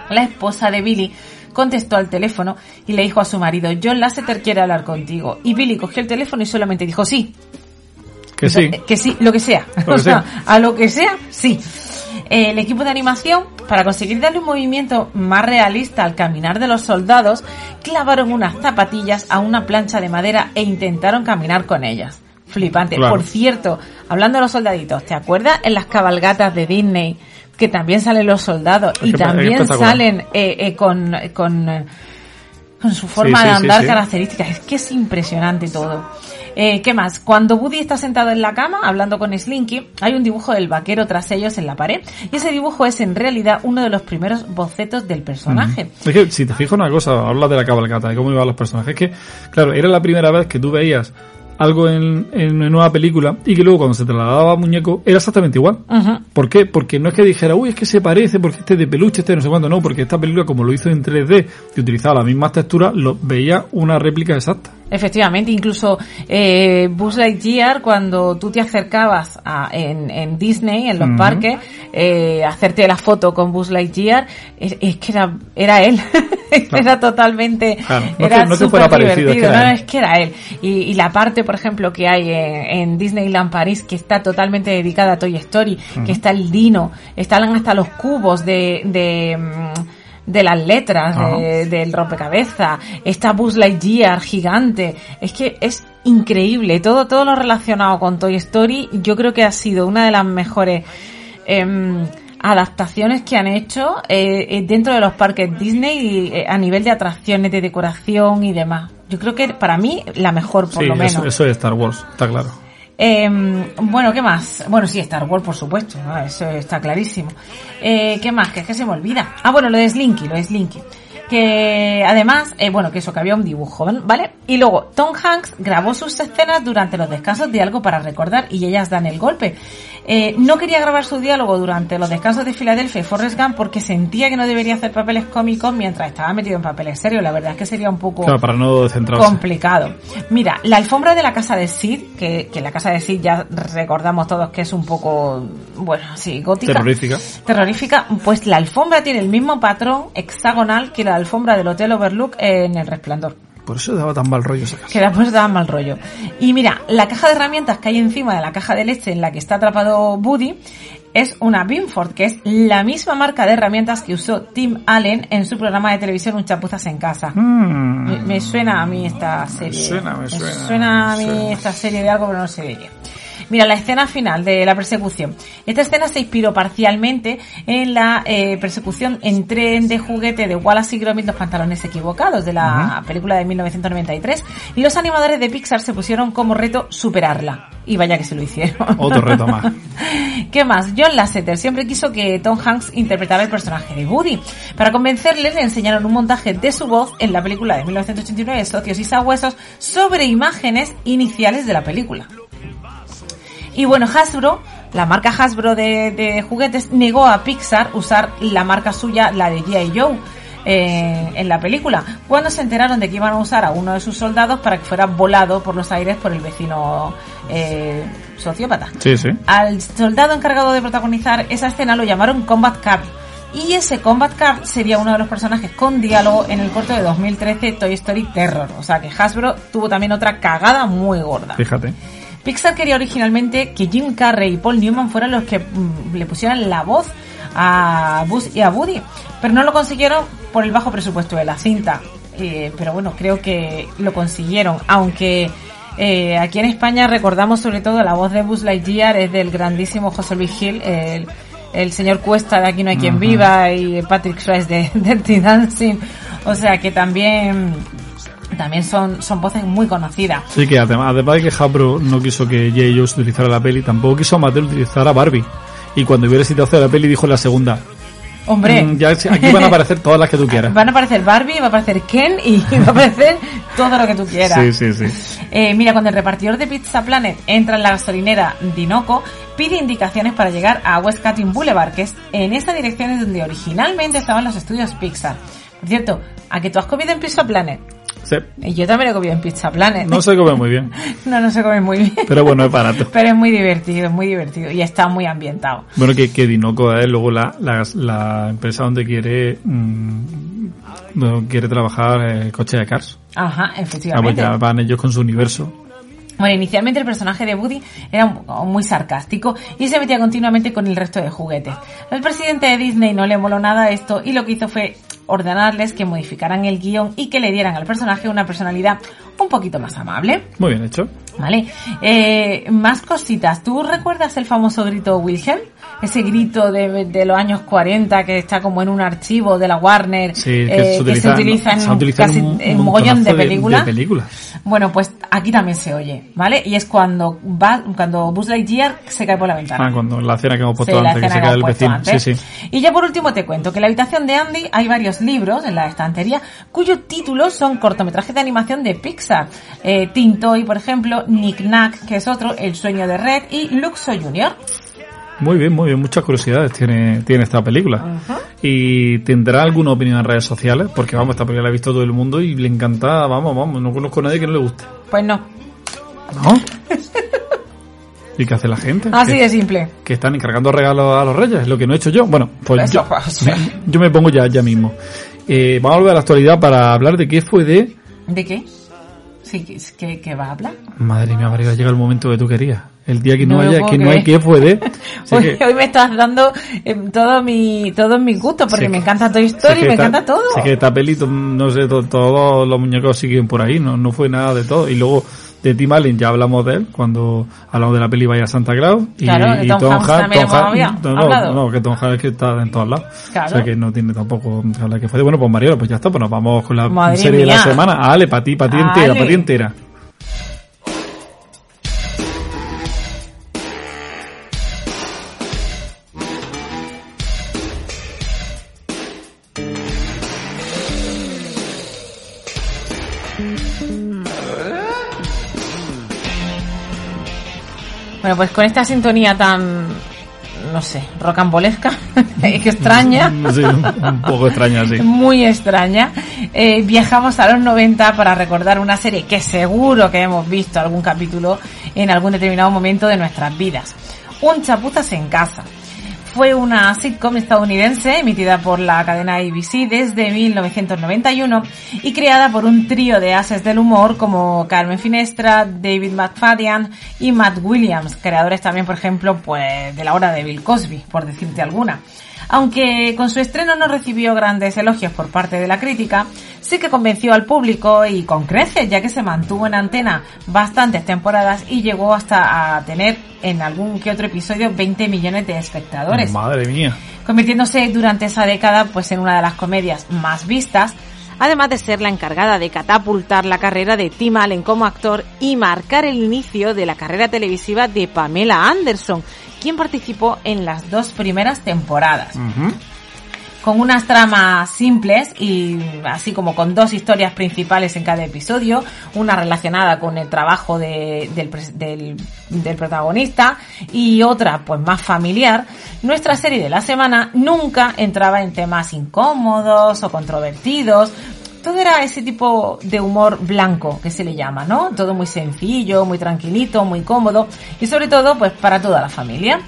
Speaker 8: La esposa de Billy contestó al teléfono y le dijo a su marido, John Lasseter quiere hablar contigo. Y Billy cogió el teléfono y solamente dijo sí.
Speaker 7: Que sí.
Speaker 8: Eh, Que sí, lo que sea.
Speaker 7: Lo que
Speaker 8: O sea,
Speaker 7: sea.
Speaker 8: a lo que sea, sí. Eh, El equipo de animación, para conseguir darle un movimiento más realista al caminar de los soldados, clavaron unas zapatillas a una plancha de madera e intentaron caminar con ellas. Flipante.
Speaker 23: Claro.
Speaker 8: Por cierto, hablando de los soldaditos, ¿te acuerdas en las cabalgatas de Disney que también salen los soldados
Speaker 23: Es
Speaker 8: y también salen eh, eh, con, con, con su forma
Speaker 23: Sí, sí,
Speaker 8: de andar
Speaker 23: sí.
Speaker 8: características? Es que es impresionante todo. Eh, ¿Qué más? Cuando Woody está sentado en la cama hablando con Slinky, hay un dibujo del vaquero tras ellos en la pared. Y ese dibujo es en realidad uno de los primeros bocetos del personaje.
Speaker 7: Es que si te fijas una cosa, hablas de la cabalgata, de cómo iban los personajes, es que, claro, era la primera vez que tú veías algo en, en una nueva película y que luego cuando se trasladaba a muñeco era exactamente igual.
Speaker 8: Ujú.
Speaker 7: ¿Por qué? Porque no es que dijera, uy, es que se parece, porque este es de peluche, este no sé cuánto, no, porque esta película como lo hizo en 3D y utilizaba las mismas texturas, lo veía una réplica exacta.
Speaker 8: Efectivamente, incluso eh, Buzz Lightyear, cuando tú te acercabas a, en, en Disney, en los parques, eh, hacerte la foto con Buzz Lightyear, es, es que era, era él. Era totalmente,
Speaker 7: Claro, no
Speaker 8: era
Speaker 7: no
Speaker 8: súper
Speaker 7: parecido, es que
Speaker 8: divertido.
Speaker 7: era
Speaker 8: No,
Speaker 7: él.
Speaker 8: es que era él. Y, y la parte, por ejemplo, que hay en, en Disneyland París, que está totalmente dedicada a Toy Story, que está el Dino, están hasta los cubos de, de, mm, de las letras de- del rompecabezas, está Buzz Lightyear gigante, es que es increíble. Todo, todo lo relacionado con Toy Story, yo creo que ha sido una de las mejores em, adaptaciones que han hecho eh, eh, dentro de los parques Disney y, eh, a nivel de atracciones, de decoración y demás. Yo creo que para mí la mejor, por
Speaker 7: sí,
Speaker 8: lo menos.
Speaker 7: Eso, eso es Star Wars, está claro.
Speaker 8: Eh, bueno, ¿qué más? Bueno, sí, Star Wars, por supuesto, ¿no? eso está clarísimo. Eh, ¿Qué más? Que es que se me olvida. Ah, bueno, lo de Slinky, lo de Slinky. Que además, eh, bueno, que eso, que había un dibujo, ¿vale? Y luego, Tom Hanks grabó sus escenas durante los descansos de algo para recordar y ellas dan el golpe. Eh, no quería grabar su diálogo durante los descansos de Filadelfia y Forrest Gump porque sentía que no debería hacer papeles cómicos mientras estaba metido en papeles serios. La verdad es que sería un poco
Speaker 7: Claro, para no
Speaker 8: complicado. Mira, la alfombra de la casa de Sid, que, que la casa de Sid ya recordamos todos que es un poco, bueno, sí, gótica.
Speaker 7: Terrorífica.
Speaker 8: Terrorífica, pues la alfombra tiene el mismo patrón hexagonal que la alfombra del Hotel Overlook en El Resplandor.
Speaker 7: Por eso daba tan mal rollo esa casa.
Speaker 8: Que después da mal rollo. Y mira, la caja de herramientas que hay encima de la caja de leche en la que está atrapado Woody es una Binford, que es la misma marca de herramientas que usó Tim Allen en su programa de televisión Un chapuzas en casa.
Speaker 7: Mm.
Speaker 8: Me, me suena a mí esta serie.
Speaker 7: suena, me suena,
Speaker 8: a
Speaker 7: me
Speaker 8: mí
Speaker 7: suena.
Speaker 8: esta serie de algo, pero no sé de qué. Mira, la escena final de la persecución. Esta escena se inspiró parcialmente en la eh, persecución en tren de juguete de Wallace y Gromit, los pantalones equivocados, de la
Speaker 7: Ujú.
Speaker 8: película de 1993. Y los animadores de Pixar se pusieron como reto superarla. Y vaya que se lo hicieron.
Speaker 7: Otro reto más.
Speaker 8: ¿Qué más? John Lasseter siempre quiso que Tom Hanks interpretara el personaje de Woody. Para convencerle, le enseñaron un montaje de su voz en la película de 1989, Socios y Sabuesos, sobre imágenes iniciales de la película. Y bueno, Hasbro, la marca Hasbro de, de juguetes, negó a Pixar usar la marca suya, la de G.I. Joe. eh, en la película, cuando se enteraron de que iban a usar a uno de sus soldados para que fuera volado por los aires por el vecino eh, sociópata.
Speaker 7: Sí, sí.
Speaker 8: Al soldado encargado de protagonizar esa escena lo llamaron Combat Card. Y ese Combat Card sería uno de los personajes con diálogo en el corto de 2013 Toy Story Terror. O sea que Hasbro tuvo también otra cagada muy gorda.
Speaker 7: Fíjate.
Speaker 8: Pixar quería originalmente que Jim Carrey y Paul Newman fueran los que mm, le pusieran la voz a Buzz y a Woody, pero no lo consiguieron por el bajo presupuesto de la cinta. Eh, pero bueno, creo que lo consiguieron, aunque eh, aquí en España recordamos sobre todo la voz de Buzz Lightyear es del grandísimo José Luis Gil, el, el señor Cuesta de Aquí no hay quien viva y Patrick Swayze de Dirty Dancing, o sea que también también son, son voces muy conocidas.
Speaker 7: Sí, que además, además de que Hasbro no quiso que J. Jones utilizara la peli, tampoco quiso Mattel utilizar a Barbie. Y cuando hubiera situación de la peli, dijo en la segunda.
Speaker 8: Hombre,
Speaker 7: "Mm, ya aquí van a aparecer todas las que tú quieras.
Speaker 8: Van a aparecer Barbie, va a aparecer Ken y va a aparecer todo lo que tú quieras.
Speaker 7: Sí, sí, sí.
Speaker 8: Eh, mira, cuando el repartidor de Pizza Planet entra en la gasolinera Dinoco, pide indicaciones para llegar a West Cutting Boulevard, que es en esa dirección es donde originalmente estaban los estudios Pixar. Por cierto, ¿a que tú has comido en Pizza Planet?
Speaker 7: Sí.
Speaker 8: Y yo también he comido en Pizza Planet.
Speaker 7: No se come muy bien.
Speaker 8: no, no se come muy bien.
Speaker 7: Pero bueno, es barato.
Speaker 8: Pero es muy divertido, es muy divertido y está muy ambientado.
Speaker 7: Bueno, que, que Dinoco es luego la, la, la empresa donde quiere mm, donde quiere trabajar eh, coche de Cars.
Speaker 8: Ajá,
Speaker 7: Ah, pues
Speaker 8: efectivamente.
Speaker 7: ya van ellos con su universo.
Speaker 8: Bueno, inicialmente el personaje de Woody era muy sarcástico y se metía continuamente con el resto de juguetes. Al presidente de Disney no le moló nada esto y lo que hizo fue ordenarles que modificaran el guion y que le dieran al personaje una personalidad un poquito más amable.
Speaker 7: Muy bien hecho.
Speaker 8: ¿Vale? Eh, más cositas. ¿Tú recuerdas el famoso grito Wilhelm? Ese grito de, de los años 40 que está como en un archivo de la Warner
Speaker 7: Sí, que,
Speaker 8: eh,
Speaker 7: se,
Speaker 8: que
Speaker 7: utiliza,
Speaker 8: se utiliza en,
Speaker 7: se
Speaker 8: casi en
Speaker 7: un
Speaker 8: mogollón de películas.
Speaker 7: de películas.
Speaker 8: Bueno, pues aquí también se oye, ¿vale? Y es cuando va, cuando Buzz Lightyear se cae por la ventana.
Speaker 7: Ah, cuando la escena que hemos puesto
Speaker 8: Sí,
Speaker 7: antes, que se cae el vecino.
Speaker 8: antes.
Speaker 7: Sí, sí.
Speaker 8: Y ya por último te cuento que en la habitación de Andy hay varios libros en la estantería cuyos títulos son cortometrajes de animación de Pixar. Eh, Tintoy, por ejemplo, Nick Nack, que es otro, El sueño de Red y Luxo Jr.
Speaker 7: Muy bien, muy bien. Muchas curiosidades tiene, tiene esta película. ¿Y tendrá alguna opinión en redes sociales? Porque vamos, esta película la ha visto todo el mundo y le encanta, vamos, vamos, no conozco a nadie que no le guste.
Speaker 8: Pues no,
Speaker 7: ¿No? ¿Y qué hace la gente?
Speaker 8: así
Speaker 7: ¿Que,
Speaker 8: de simple.
Speaker 7: que están encargando regalos a los reyes, lo que no he hecho yo. Bueno, pues
Speaker 8: Eso
Speaker 7: yo, me, yo me pongo ya, ya mismo. Eh, vamos a volver a la actualidad para hablar de qué fue de...
Speaker 8: ¿De qué? Sí, ¿qué, qué, qué va a hablar?
Speaker 7: Madre mía, María, llega el momento que tú querías. El día que no,
Speaker 8: No
Speaker 7: haya, que no hay
Speaker 8: creer.
Speaker 7: qué fue de... Sé
Speaker 8: Hoy,
Speaker 7: que-
Speaker 8: hoy me estás dando eh, todo mi, todos mis gustos porque me encanta Toy Story,
Speaker 7: que
Speaker 8: me
Speaker 7: esta-
Speaker 8: encanta todo.
Speaker 7: sé que esta peli, no sé, to- todos los muñecos siguen por ahí, no, no fue nada de todo. Y luego De Tim Allen ya hablamos de él cuando hablamos de la peli Vaya Santa Claus. Y,
Speaker 8: Claro, de
Speaker 7: y
Speaker 8: Tom
Speaker 7: Tom
Speaker 8: Hanks
Speaker 7: no, no, no, que Tom Hanks que está en todos lados.
Speaker 8: Claro.
Speaker 7: O sea que no tiene tampoco que hablar que fue. Bueno, pues Mariela, pues ya está, pues nos vamos con la
Speaker 8: Madre
Speaker 7: serie de la semana. Ale, para ti, para ti entera, para ti entera.
Speaker 8: Bueno, pues con esta sintonía tan, no sé, rocambolesca, que extraña,
Speaker 7: Sí, un, un poco extraña, sí.
Speaker 8: muy extraña, eh, viajamos a los 90 para recordar una serie que seguro que hemos visto algún capítulo en algún determinado momento de nuestras vidas. Un chapuzas en casa. Fue una sitcom estadounidense emitida por la cadena ABC desde 1991 y creada por un trío de ases del humor como Carmen Finestra, David McFadden y Matt Williams, creadores también, por ejemplo, pues de la hora de Bill Cosby, por decirte alguna. Aunque con su estreno no recibió grandes elogios por parte de la crítica, sí que convenció al público y con creces, ya que se mantuvo en antena bastantes temporadas y llegó hasta a tener en algún que otro episodio 20 millones de espectadores
Speaker 7: Madre mía.
Speaker 8: convirtiéndose durante esa década pues en una de las comedias más vistas,
Speaker 24: además de ser la encargada de catapultar la carrera de Tim Allen como actor y marcar el inicio de la carrera televisiva de Pamela Anderson, quien participó en las
Speaker 8: dos primeras temporadas. Con unas tramas simples y así como con dos historias principales en cada episodio, una relacionada con el trabajo de- del, del- del protagonista y otra pues más familiar, nuestra serie de la semana nunca entraba en temas incómodos o controvertidos, todo era ese tipo de humor blanco que se le llama, ¿no? Todo muy sencillo, muy tranquilito, muy cómodo y sobre todo pues para toda la familia.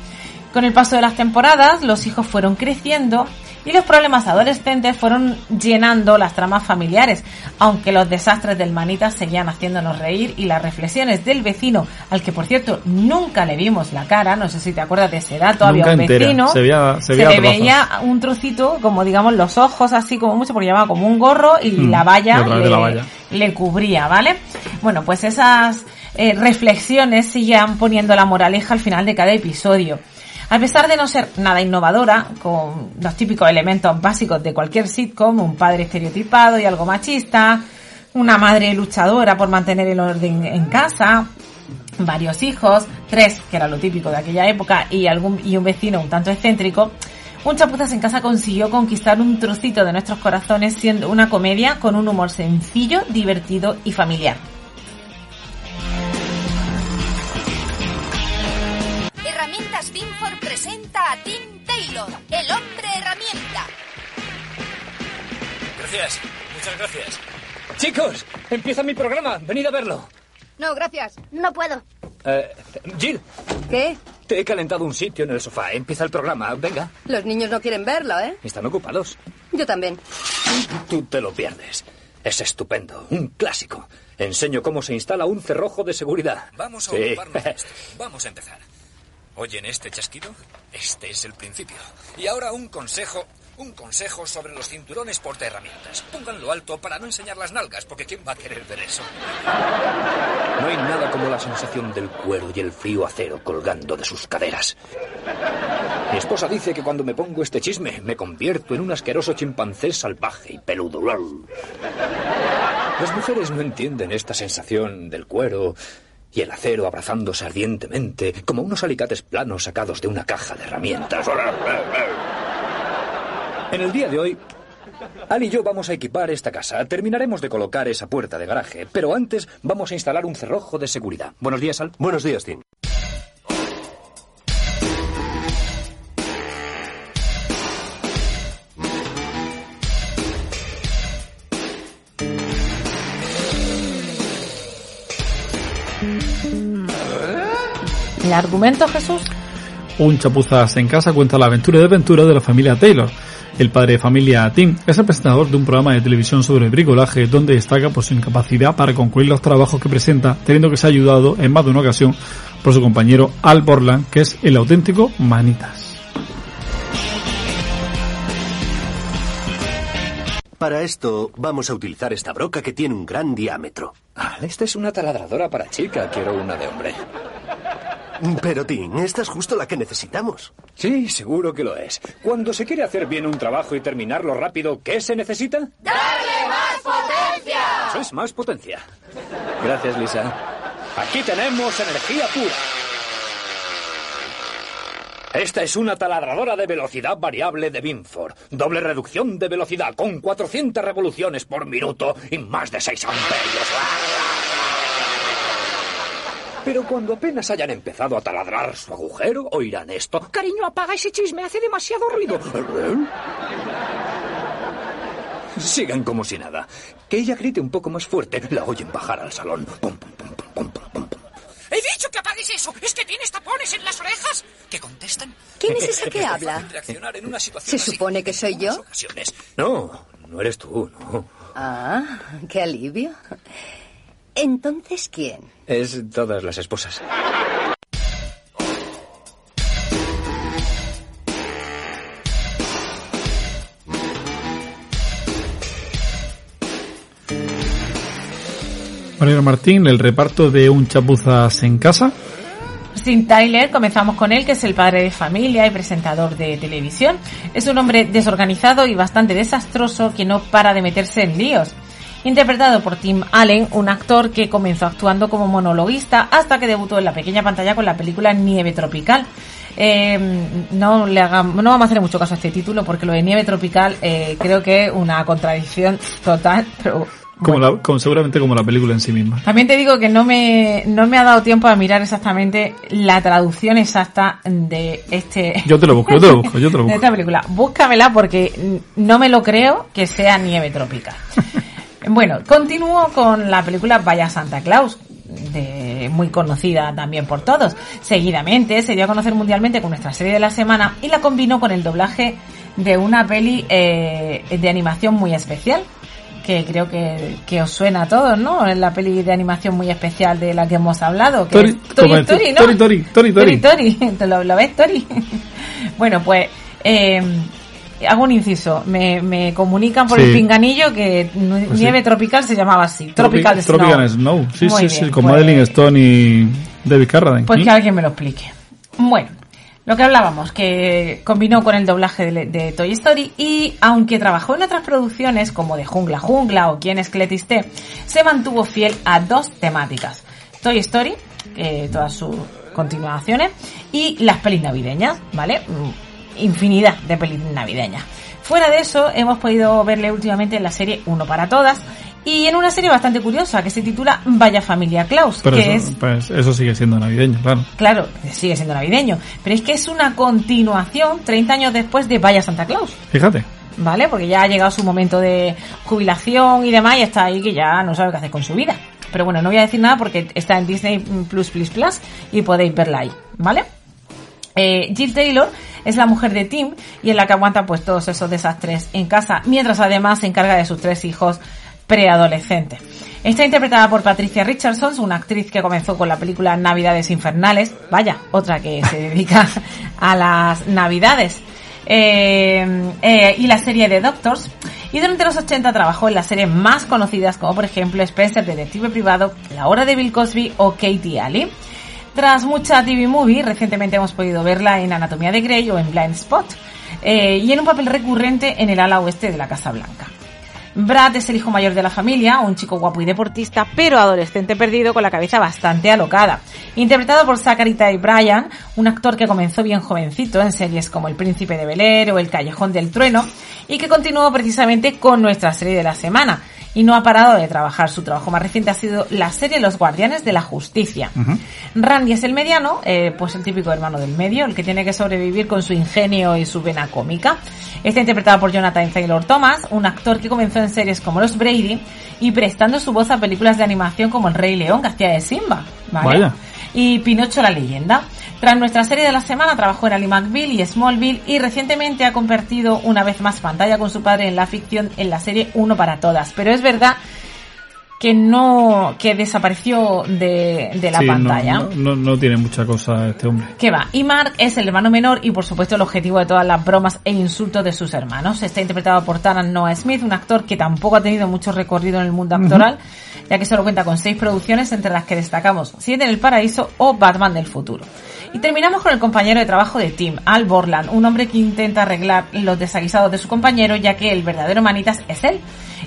Speaker 8: Con el paso de las temporadas, los hijos fueron creciendo y los problemas adolescentes fueron llenando las tramas familiares, aunque los desastres del Manitas seguían haciéndonos reír y las reflexiones del vecino, al que por cierto nunca le vimos la cara, no sé si te acuerdas de ese dato, había un
Speaker 7: entera,
Speaker 8: vecino,
Speaker 7: se veía- se
Speaker 8: se
Speaker 7: veía
Speaker 8: le veía un trocito, como digamos los ojos así como mucho, porque llevaba como un gorro y
Speaker 7: Mm,
Speaker 8: la valla, le,
Speaker 7: la valla.
Speaker 8: le cubría, ¿vale? Bueno, pues esas eh, reflexiones siguen poniendo la moraleja al final de cada episodio. A pesar de no ser nada innovadora, con los típicos elementos básicos de cualquier sitcom, un padre estereotipado y algo machista, una madre luchadora por mantener el orden en casa, varios hijos, tres, que era lo típico de aquella época, y algún y un vecino un tanto excéntrico, un chapuzas en casa consiguió conquistar un trocito de nuestros corazones siendo una comedia con un humor sencillo, divertido y familiar.
Speaker 23: Herramientas Finfor presenta a Tim Taylor, el hombre herramienta.
Speaker 18: Gracias, muchas gracias. Chicos, empieza mi programa. Venid a verlo.
Speaker 23: No, gracias. No puedo.
Speaker 18: Eh, Jill,
Speaker 23: ¿Qué?
Speaker 18: te he calentado un sitio en el sofá. Empieza el programa. Venga.
Speaker 23: Los niños no quieren verlo, ¿eh?
Speaker 18: Están ocupados.
Speaker 23: Yo también.
Speaker 18: Tú te lo pierdes. Es estupendo. Un clásico. Enseño cómo se instala un cerrojo de seguridad.
Speaker 25: Vamos a
Speaker 18: Sí.
Speaker 25: ocuparnos de esto. Vamos a empezar. ¿Oyen este chasquido? Este es el principio. Y ahora un consejo, un consejo sobre los cinturones portaherramientas. Pónganlo alto para no enseñar las nalgas, porque ¿quién va a querer ver eso?
Speaker 18: No hay nada como la sensación del cuero y el frío acero colgando de sus caderas. Mi esposa dice que cuando me pongo este chisme me convierto en un asqueroso chimpancé salvaje y peludo. Las mujeres no entienden esta sensación del cuero y el acero abrazándose ardientemente como unos alicates planos sacados de una caja de herramientas. En el día de hoy, Al y yo vamos a equipar esta casa. Terminaremos de colocar esa puerta de garaje, pero antes vamos a instalar un cerrojo de seguridad. Buenos días, Al.
Speaker 26: Buenos días, Tim.
Speaker 8: ¿El argumento, Jesús?
Speaker 7: Un chapuzas en casa cuenta la aventura de aventura de la familia Taylor. El padre de familia Tim es el presentador de un programa de televisión sobre bricolaje donde destaca por su incapacidad para concluir los trabajos que presenta, teniendo que ser ayudado en más de una ocasión por su compañero Al Borland, que es el auténtico manitas.
Speaker 26: Para esto vamos a utilizar esta broca que tiene un gran diámetro.
Speaker 27: Ah, esta es una taladradora para chica. Quiero una de hombre.
Speaker 26: Pero, Tim, esta es justo la que necesitamos.
Speaker 27: Sí, seguro que lo es. Cuando se quiere hacer bien un trabajo y terminarlo rápido, ¿qué se necesita?
Speaker 23: ¡Darle más potencia!
Speaker 27: Eso es más potencia. Gracias, Lisa. Aquí tenemos energía pura. Esta es una taladradora de velocidad variable de Binford. Doble reducción de velocidad con 400 revoluciones por minuto y más de 6 amperios. Pero cuando apenas hayan empezado a taladrar su agujero, oirán esto. Cariño, apaga ese chisme, hace demasiado ruido. Sigan como si nada. Que ella grite un poco más fuerte. La oyen bajar al salón. Pum, pum, pum, pum, pum, pum, pum.
Speaker 28: He dicho que apagues eso. ¿Es que tienes tapones en las orejas? ¿Qué contestan?
Speaker 29: ¿Quién es ese que habla?
Speaker 27: Reaccionar en una situación
Speaker 29: ¿Se
Speaker 27: así.
Speaker 29: supone que soy yo?
Speaker 27: Ocasiones. No, no eres tú, no.
Speaker 29: Ah, qué alivio. Entonces, ¿quién?
Speaker 27: Es todas las esposas.
Speaker 7: Mariano Martín, el reparto de un chapuzas en casa.
Speaker 8: Sin Tyler, comenzamos con él, que es el padre de familia y presentador de televisión. Es un hombre desorganizado y bastante desastroso que no para de meterse en líos. Interpretado por Tim Allen, un actor que comenzó actuando como monologuista hasta que debutó en la pequeña pantalla con la película Nieve Tropical. Eh, no le hagamos, no vamos a hacer mucho caso a este título porque lo de Nieve Tropical eh, creo que es una contradicción total, pero
Speaker 7: Como la, como, seguramente como la película en sí misma.
Speaker 8: también te digo que no me, no me ha dado tiempo a mirar exactamente la traducción exacta de este.
Speaker 7: Yo te lo busco, yo te lo busco, yo te lo
Speaker 8: de
Speaker 7: busco.
Speaker 8: esta película. Búscamela porque no me lo creo que sea nieve tropical. Bueno, continúo con la película Vaya Santa Claus. De, muy conocida también por todos. Seguidamente se dio a conocer mundialmente con nuestra serie de la semana y la combinó con el doblaje de una peli eh, de animación muy especial que creo que, que os suena a todos, ¿no? Es la peli de animación muy especial de la que hemos hablado. Que
Speaker 7: Tori-
Speaker 8: es Tori.
Speaker 7: Tori, Tori, Tori, Tori.
Speaker 8: Tori. ¿Te lo, lo ves, Tori? bueno, pues eh, hago un inciso. Me, me comunican por
Speaker 7: Sí.
Speaker 8: el pinganillo que
Speaker 7: Pues sí.
Speaker 8: nieve tropical se llamaba así. Tropical
Speaker 7: Tropi-
Speaker 8: Snow.
Speaker 7: Tropical Snow. Sí,
Speaker 8: Muy
Speaker 7: sí,
Speaker 8: bien,
Speaker 7: sí, con
Speaker 8: pues-
Speaker 7: Madeline Stone y David Carradine.
Speaker 8: Pues
Speaker 7: ¿Mm?
Speaker 8: que alguien me lo explique. Bueno, lo que hablábamos, que combinó con el doblaje de, de Toy Story y aunque trabajó en otras producciones como de Jungla Jungla o Quién es Cletiste, se mantuvo fiel a dos temáticas. Toy Story, eh, todas sus continuaciones, y las pelis navideñas, ¿vale? Infinidad de pelis navideñas. Fuera de eso, hemos podido verle últimamente en la serie Uno para Todas y en una serie bastante curiosa que se titula Vaya Familia Klaus,
Speaker 7: Pero
Speaker 8: que
Speaker 7: eso,
Speaker 8: es
Speaker 7: pues, eso sigue siendo navideño, claro.
Speaker 8: Claro, sigue siendo navideño, pero es que es una continuación 30 años después de Vaya Santa Claus,
Speaker 7: Fíjate.
Speaker 8: ¿vale? Porque ya ha llegado su momento de jubilación y demás y está ahí que ya no sabe qué hacer con su vida. Pero bueno, no voy a decir nada porque está en Disney Plus Plus Plus y podéis verla ahí, ¿vale? Eh, Jill Taylor es la mujer de Tim y es la que aguanta pues todos esos desastres en casa, mientras además se encarga de sus tres hijos preadolescentes. Está interpretada por Patricia Richardson, una actriz que comenzó con la película Navidades Infernales, vaya, otra que se dedica a las Navidades, eh, eh, y la serie de Doctors. Y durante los 80 trabajó en las series más conocidas como por ejemplo Spencer, Detective Privado, La Hora de Bill Cosby o Katie Alley. Tras mucha TV movie, recientemente hemos podido verla en Anatomía de Grey o en Blind Spot, eh, y en un papel recurrente en el ala oeste de la Casa Blanca. Brad es el hijo mayor de la familia, un chico guapo y deportista, pero adolescente perdido con la cabeza bastante alocada. Interpretado por Zachary Ty Bryan, un actor que comenzó bien jovencito en series como El Príncipe de Bel o El Callejón del Trueno, y que continuó precisamente con nuestra serie de la semana. Y no ha parado de trabajar. Su trabajo más reciente ha sido la serie Los Guardianes de la Justicia. Randy es el mediano, eh, pues el típico hermano del medio, el que tiene que sobrevivir con su ingenio y su vena cómica. Está interpretado por Jonathan Taylor Thomas, un actor que comenzó en series como Los Brady y prestando su voz a películas de animación como El Rey León, que hacía de Simba. ¿vale?
Speaker 7: Vaya.
Speaker 8: Y Pinocho la leyenda. Tras nuestra serie de la semana trabajó en Ali McBeal y Smallville y recientemente ha compartido una vez más pantalla con su padre en la ficción en la serie Uno para Todas. Pero es verdad que no, que desapareció de, de la
Speaker 7: Sí,
Speaker 8: pantalla.
Speaker 7: No, no, no tiene mucha cosa este hombre.
Speaker 8: ¿Qué va? Y Mark es el hermano menor y por supuesto el objetivo de todas las bromas e insultos de sus hermanos. Está interpretado por Taran Noah Smith, un actor que tampoco ha tenido mucho recorrido en el mundo actoral, ya que solo cuenta con seis producciones entre las que destacamos Siete en el Paraíso o Batman del futuro. Y terminamos con el compañero de trabajo de Tim, Al Borland, un hombre que intenta arreglar los desaguisados de su compañero, ya que el verdadero manitas es él.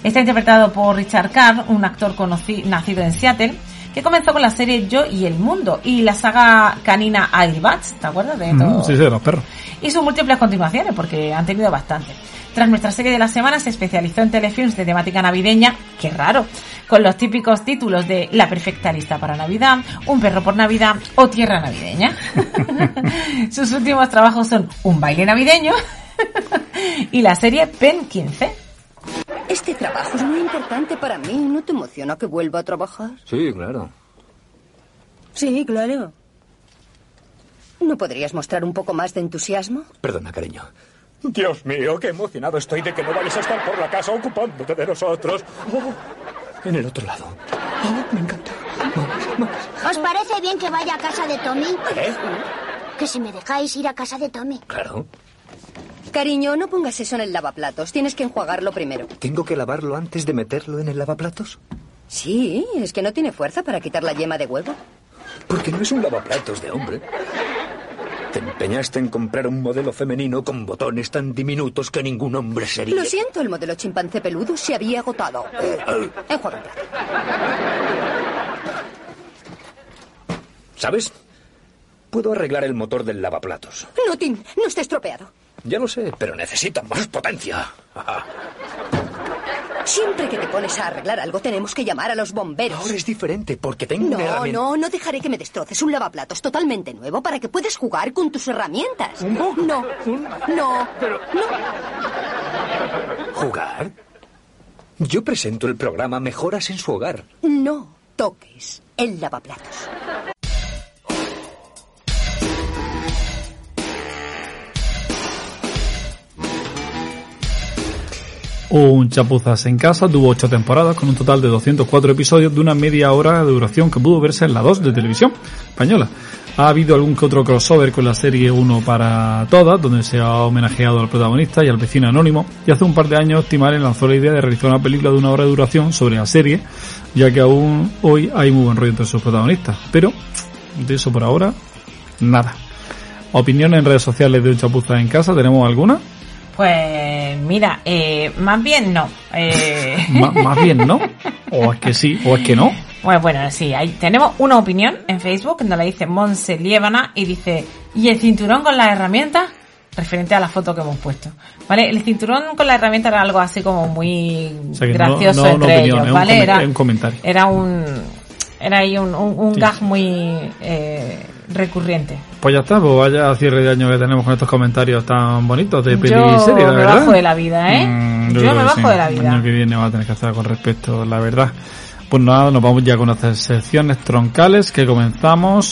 Speaker 8: Está interpretado por Richard Carr, un actor conoci- nacido en Seattle, que comenzó con la serie Yo y el Mundo y la saga canina Airbats, ¿te acuerdas de
Speaker 7: Mm,
Speaker 8: todo?
Speaker 7: Sí, sí, de los perros.
Speaker 8: Y sus múltiples continuaciones, porque han tenido bastante. Tras nuestra serie de la semana se especializó en telefilms de temática navideña, qué raro, con los típicos títulos de La perfecta lista para Navidad, Un perro por Navidad o Tierra navideña. sus últimos trabajos son Un baile navideño y la serie Pen 15.
Speaker 29: Este trabajo es muy importante para mí. ¿No te emociona que vuelva a trabajar?
Speaker 27: Sí, claro.
Speaker 29: Sí, claro. ¿No podrías mostrar un poco más de entusiasmo?
Speaker 27: Perdona, cariño.
Speaker 16: Dios mío, qué emocionado estoy de que no vayas a estar por la casa ocupándote de nosotros. Oh,
Speaker 27: En el otro lado.
Speaker 6: ¿Os parece bien que vaya a casa de Tommy?
Speaker 27: ¿Eh?
Speaker 6: Que si me dejáis ir a casa de Tommy.
Speaker 27: Claro.
Speaker 29: Cariño, no pongas eso en el lavaplatos. Tienes que enjuagarlo primero.
Speaker 27: ¿Tengo que lavarlo antes de meterlo en el lavaplatos?
Speaker 29: Sí, es que no tiene fuerza para quitar la yema de huevo.
Speaker 27: Porque no es un lavaplatos de hombre. Te empeñaste en comprar un modelo femenino con botones tan diminutos que ningún hombre sería.
Speaker 29: Lo siento, el modelo chimpancé peludo se había agotado. Enjuaga.
Speaker 27: ¿Sabes? Puedo arreglar el motor del lavaplatos.
Speaker 29: No, Tim, no está estropeado.
Speaker 27: Ya lo sé, pero necesita más potencia.
Speaker 29: Siempre que te pones a arreglar algo tenemos que llamar a los bomberos.
Speaker 27: Ahora es diferente porque tengo una
Speaker 29: No,
Speaker 27: herramienta.
Speaker 29: no, no dejaré que me destroces un lavaplatos totalmente nuevo para que puedas jugar con tus herramientas. No, no, no.
Speaker 27: ¿Jugar? Yo presento el programa Mejoras en su hogar.
Speaker 29: No toques el lavaplatos.
Speaker 7: Un Chapuzas en casa tuvo ocho temporadas con un total de 204 episodios de una media hora de duración que pudo verse en la 2 de televisión española. Ha habido algún que otro crossover con la serie 1 para todas, donde se ha homenajeado al protagonista y al vecino anónimo, y hace un par de años Timaren lanzó la idea de realizar una película de una hora de duración sobre la serie, ya que aún hoy hay muy buen rollo entre sus protagonistas. Pero, de eso por ahora, nada. ¿Opiniones en redes sociales de un Chapuzas en casa? ¿Tenemos alguna?
Speaker 8: Pues mira, eh, más bien no. Eh,
Speaker 7: más bien, ¿no? O es que sí, o es que no.
Speaker 8: Bueno, bueno, sí, ahí tenemos una opinión en Facebook donde la dice Monse Liébana y dice, ¿y el cinturón con las herramientas? Referente a la foto que hemos puesto. ¿Vale? El cinturón con la herramienta era algo así como muy
Speaker 7: O sea que no-
Speaker 8: gracioso
Speaker 7: no
Speaker 8: entre
Speaker 7: opinión,
Speaker 8: ellos, ¿vale?
Speaker 7: comen-
Speaker 8: Era,
Speaker 7: es un comentario.
Speaker 8: era un, era ahí un, un, un
Speaker 7: Sí.
Speaker 8: gag muy eh, recurrente.
Speaker 7: Pues ya está, pues vaya cierre de año que tenemos con estos comentarios tan bonitos de peli
Speaker 8: Yo
Speaker 7: y serie, la
Speaker 8: me
Speaker 7: verdad.
Speaker 8: bajo de la vida, ¿eh?
Speaker 7: Mm,
Speaker 8: Yo me bajo
Speaker 7: sí.
Speaker 8: de la
Speaker 7: El
Speaker 8: vida.
Speaker 7: año que viene va a tener que hacer con respecto, la verdad. Pues nada, nos vamos ya con nuestras secciones troncales que comenzamos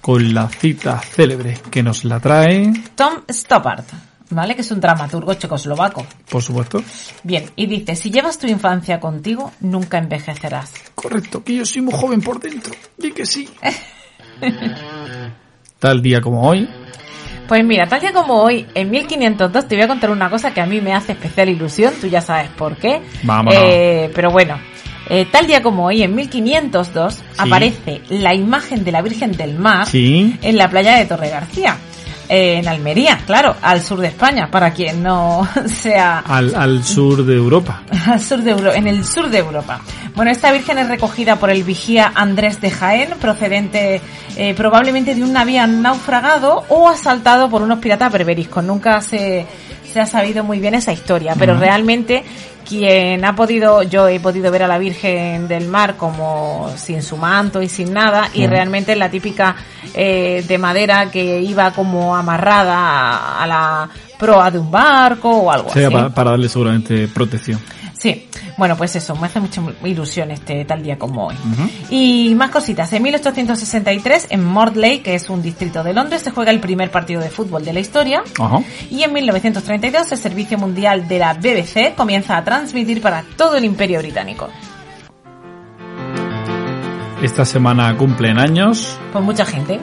Speaker 7: con la cita célebre que nos la trae,
Speaker 8: Tom Stoppard, ¿vale? Que es un dramaturgo checoslovaco.
Speaker 7: por supuesto.
Speaker 8: Bien, y dice, si llevas tu infancia contigo, nunca envejecerás.
Speaker 7: Correcto, que yo soy muy joven por dentro. Di que sí. Tal día como hoy,
Speaker 8: Pues mira, tal día como hoy, en 1502, te voy a contar una cosa que a mí me hace especial ilusión, tú ya sabes por qué.
Speaker 7: Vámonos.
Speaker 8: Eh, pero bueno, eh, tal día como hoy, en 1502, aparece la imagen de la Virgen del Mar
Speaker 7: Sí.
Speaker 8: en la playa de Torre García. Eh, en Almería, claro, al sur de España, para quien no sea
Speaker 7: al, al sur de Europa.
Speaker 8: al sur de Euro- en el sur de Europa. Bueno, esta virgen es recogida por el vigía Andrés de Jaén, procedente eh, probablemente de un navío naufragado o asaltado por unos piratas berberiscos. Nunca se, se ha sabido muy bien esa historia, pero realmente quien ha podido, yo he podido ver a la Virgen del Mar como sin su manto y sin nada, y
Speaker 7: Ujú.
Speaker 8: realmente la típica eh, de madera que iba como amarrada a, a la proa de un barco o algo
Speaker 7: Sería
Speaker 8: así.
Speaker 7: para, para darle seguramente protección.
Speaker 8: Sí, bueno, pues eso, me hace mucha ilusión este tal día como hoy. Y más cositas. En 1863, en Mortlake, que es un distrito de Londres, se juega el primer partido de fútbol de la historia.
Speaker 7: Ajá.
Speaker 8: Y en 1932, el Servicio Mundial de la BBC comienza a transmitir para todo el Imperio Británico.
Speaker 7: Esta semana cumplen años.
Speaker 8: Pues mucha gente.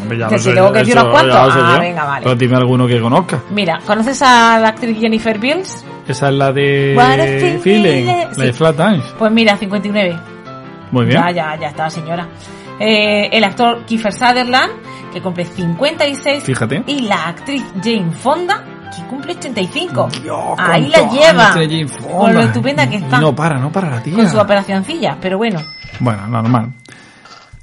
Speaker 7: Hombre, ya
Speaker 8: ¿Que si tengo que decir unos cuantos? Ah, venga, vale.
Speaker 7: Pero dime alguno que conozca.
Speaker 8: Mira, ¿conoces a la actriz Jennifer Beals?
Speaker 7: Esa es la de
Speaker 8: feeling.
Speaker 7: La de. Flat Times.
Speaker 8: Pues mira, 59.
Speaker 7: Muy bien.
Speaker 8: Ya, ya, ya está, señora. Eh, el actor Kiefer Sutherland, que cumple 56.
Speaker 7: Fíjate.
Speaker 8: Y la actriz Jane Fonda, que cumple 85. Ahí
Speaker 7: cuántos
Speaker 8: la lleva. Con lo estupenda que
Speaker 7: Y
Speaker 8: está.
Speaker 7: no para, no para la tía.
Speaker 8: Con su operacioncilla, pero bueno.
Speaker 7: Bueno, normal.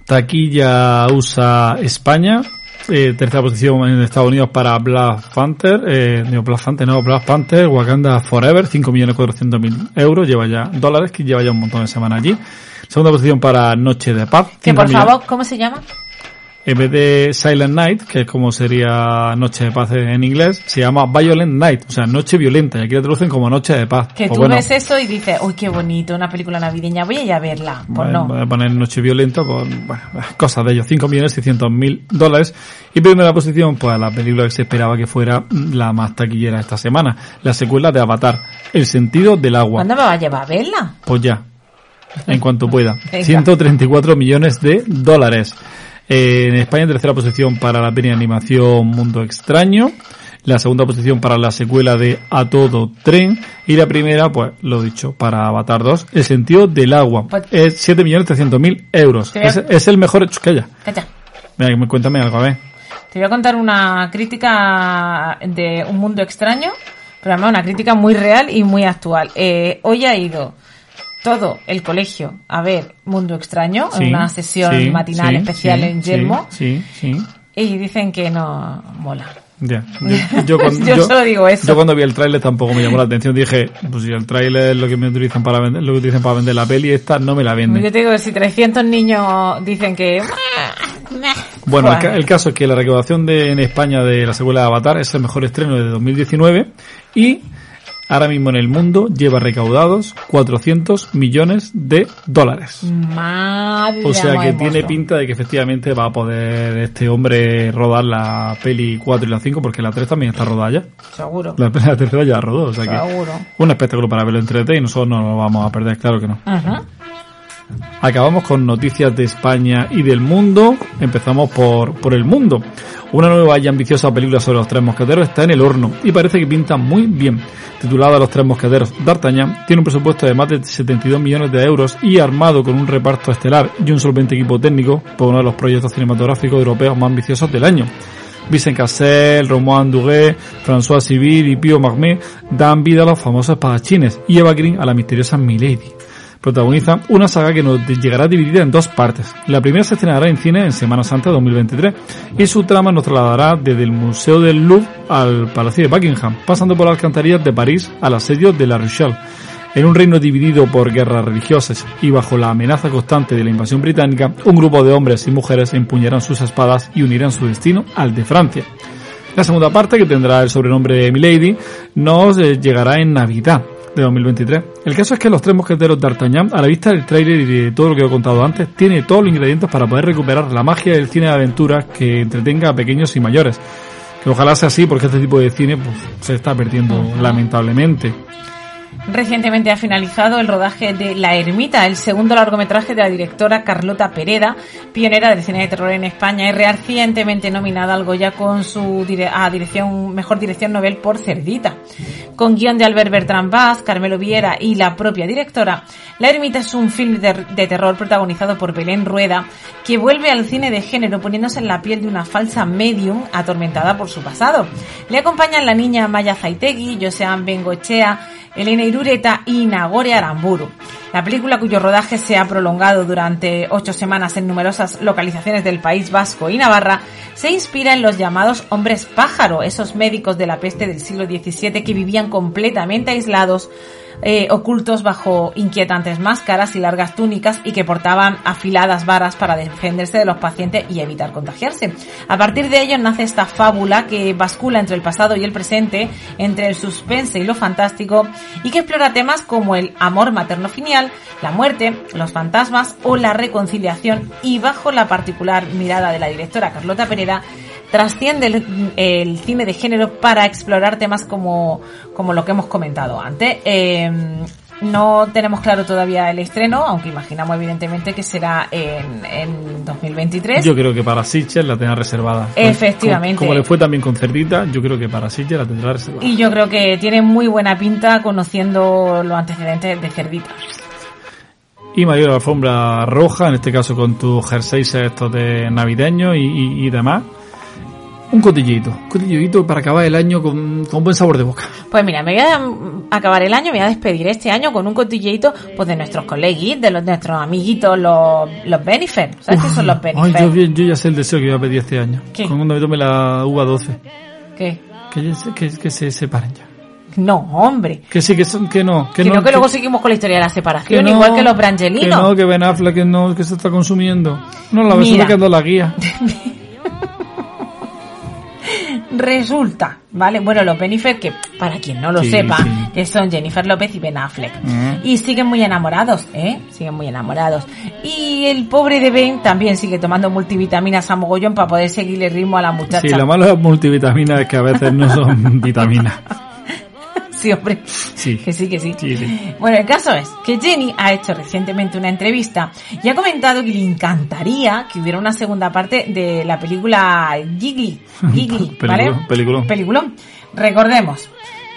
Speaker 7: Taquilla USA España. Eh, tercera posición en Estados Unidos para Black Panther. Eh, no, Black Panther, no, Black Panther. Wakanda Forever. 5.400.000 euros. Lleva ya dólares, que lleva ya un montón de semanas allí. Segunda posición para Noche de Paz.
Speaker 8: Que
Speaker 7: 5
Speaker 8: por favor, ¿cómo se llama?
Speaker 7: En vez de Silent Night, que es como sería Noche de Paz en inglés, se llama Violent Night. O sea, Noche Violenta. Y aquí la traducen como Noche de Paz.
Speaker 8: Que
Speaker 7: Pues
Speaker 8: tú
Speaker 7: bueno,
Speaker 8: ves eso y dices, uy, qué bonito, una película navideña, voy a ir a verla. Pues no.
Speaker 7: Voy a poner Noche Violenta, pues, bueno, cosas de ellos, 5.600.000 dólares. Y primera posición, pues la película que se esperaba que fuera la más taquillera esta semana, la secuela de Avatar, El sentido del agua.
Speaker 8: ¿Cuándo me va a llevar a verla?
Speaker 7: Pues ya, en cuanto pueda.
Speaker 8: Venga.
Speaker 7: 134 millones de dólares. En España, tercera posición para la peli animación Mundo Extraño. La segunda posición para la secuela de A Todo Tren. Y la primera, pues, lo dicho, para Avatar 2, El sentido del agua. Es 7.300.000 euros. Es, es el mejor... Calla.
Speaker 8: Calla.
Speaker 7: Mira, cuéntame algo, a ver.
Speaker 8: Te voy a contar una crítica de Un Mundo Extraño, pero además una crítica muy real y muy actual. Eh, hoy ha ido todo el colegio a ver Mundo Extraño,
Speaker 7: Sí,
Speaker 8: en una sesión
Speaker 7: sí,
Speaker 8: matinal
Speaker 7: sí,
Speaker 8: especial en Yelmo,
Speaker 7: Sí, sí, sí.
Speaker 8: y dicen que no mola.
Speaker 7: Ya. Yo, yo cuando,
Speaker 8: Yo solo digo eso.
Speaker 7: Yo cuando vi el tráiler tampoco me llamó la atención. Dije, pues si el tráiler es lo que me utilizan para vender, lo que utilizan para vender la peli, esta no me la venden.
Speaker 8: Yo te digo si 300 niños dicen que...
Speaker 7: Bueno, el, ca- el caso es que la recaudación de, en España de la secuela de Avatar es el mejor estreno de 2019 y ahora mismo en el mundo lleva recaudados 400 millones de dólares.
Speaker 8: Madre
Speaker 7: O sea que tiene pinta de que efectivamente va a poder este hombre rodar la peli 4 y la 5 porque la 3 también está rodada ya.
Speaker 8: Seguro.
Speaker 7: La, la tercera ya rodó, o sea que
Speaker 8: Seguro.
Speaker 7: un espectáculo para verlo en 3D y nosotros no lo vamos a perder, claro que no.
Speaker 8: Ajá.
Speaker 7: Acabamos con noticias de España y del mundo. Empezamos por, por el mundo. Una nueva y ambiciosa película sobre los tres mosqueteros está en el horno y parece que pinta muy bien. Titulada Los tres mosqueteros D'Artagnan, tiene un presupuesto de más de 72 millones de euros y armado con un reparto estelar y un solvente equipo técnico por uno de los proyectos cinematográficos europeos más ambiciosos del año. Vincent Cassel, Romuald Duguay, François Civil y Pio Magmet dan vida a los famosos espadachines y Eva Green a la misteriosa Milady protagoniza una saga que nos llegará dividida en dos partes. La primera se estrenará en cine en Semana Santa de 2023 y su trama nos trasladará desde el Museo del Louvre al Palacio de Buckingham, pasando por las alcantarillas de París al asedio de La Rochelle. En un reino dividido por guerras religiosas y bajo la amenaza constante de la invasión británica, un grupo de hombres y mujeres empuñarán sus espadas y unirán su destino al de Francia. La segunda parte, que tendrá el sobrenombre de Milady, nos eh, llegará en Navidad de 2023. El caso es que los tres mosqueteros d'Artagnan, a la vista del tráiler y de todo lo que he contado antes, tiene todos los ingredientes para poder recuperar la magia del cine de aventuras que entretenga a pequeños y mayores. Que ojalá sea así, porque este tipo de cine pues, se está perdiendo lamentablemente.
Speaker 8: Recientemente ha finalizado el rodaje de La Ermita, el segundo largometraje de la directora Carlota Pereda, pionera del cine de terror en España y recientemente nominada al Goya con su dirección, mejor dirección Nobel por Cerdita. Con guion de Albert Bertrand Vaz, Carmelo Viera y la propia directora, La Ermita es un film de, terror protagonizado por Belén Rueda, que vuelve al cine de género poniéndose en la piel de una falsa medium atormentada por su pasado. Le acompañan la niña Maya Zaitegui, Josean Bengochea, Elena Irureta y Nagore Aramburu. La película cuyo rodaje se ha prolongado durante ocho semanas en numerosas localizaciones del País Vasco y Navarra se inspira en los llamados hombres pájaro, esos médicos de la peste del siglo XVII que vivían completamente aislados eh, ocultos bajo inquietantes máscaras y largas túnicas y que portaban afiladas varas para defenderse de los pacientes y evitar contagiarse. A partir de ello nace esta fábula que bascula entre el pasado y el presente, entre el suspense y lo fantástico y que explora temas como el amor materno-filial, la muerte, los fantasmas o la reconciliación y bajo la particular mirada de la directora Carlota Pereda trasciende el, el cine de género para explorar temas como, como lo que hemos comentado antes. Eh, no tenemos claro todavía el estreno, aunque imaginamos evidentemente que será en, en 2023.
Speaker 7: Yo creo que para Sitges la tenga reservada.
Speaker 8: Efectivamente.
Speaker 7: Como, como le fue también con Cerdita, yo creo que para Sitges la tendrá reservada.
Speaker 8: Y yo creo que tiene muy buena pinta conociendo los antecedentes de Cerdita.
Speaker 7: Y la alfombra roja, en este caso con tus jerseys estos de navideños y, y- y demás. Un cotillito, un cotillito para acabar el año con, con buen sabor de boca.
Speaker 8: Pues mira, me voy a acabar el año, me voy a despedir este año con un cotilleito pues de nuestros coleguis, de los nuestros amiguitos, los, los Benifer. ¿Sabes qué son los
Speaker 7: Ay,
Speaker 8: Benifer?
Speaker 7: yo, yo ya sé el deseo que iba a pedir este año.
Speaker 8: ¿Qué?
Speaker 7: Cuando me tome la uva 12.
Speaker 8: ¿Qué?
Speaker 7: Que, que, que se separen ya.
Speaker 8: No, hombre.
Speaker 7: Que sí, que, son, que no. Que,
Speaker 8: Que,
Speaker 7: no,
Speaker 8: no, que luego seguimos con la historia de la separación,
Speaker 7: que no,
Speaker 8: igual que los
Speaker 7: Que
Speaker 8: Brangelinos.
Speaker 7: no, que Ben Affleck que no, que se está consumiendo. No, la persona que la guía.
Speaker 8: Resulta, ¿vale? Bueno, los Benifer, que para quien no lo
Speaker 7: Sí,
Speaker 8: sepa,
Speaker 7: sí.
Speaker 8: que son Jennifer López y Ben Affleck.
Speaker 7: Mm.
Speaker 8: Y siguen muy enamorados, ¿eh? Siguen muy enamorados. Y el pobre de Ben también sigue tomando multivitaminas a mogollón para poder seguirle el ritmo a la muchacha.
Speaker 7: Sí, la mala de las multivitaminas es que a veces no son vitaminas.
Speaker 8: Sí, hombre.
Speaker 7: Sí.
Speaker 8: Que sí, que sí.
Speaker 7: Sí, sí.
Speaker 8: Bueno, el caso es que Jenny ha hecho recientemente una entrevista y ha comentado que le encantaría que hubiera una segunda parte de la película Giggly. Giggly, ¿vale?
Speaker 7: Peliculón. Peliculón.
Speaker 8: Recordemos.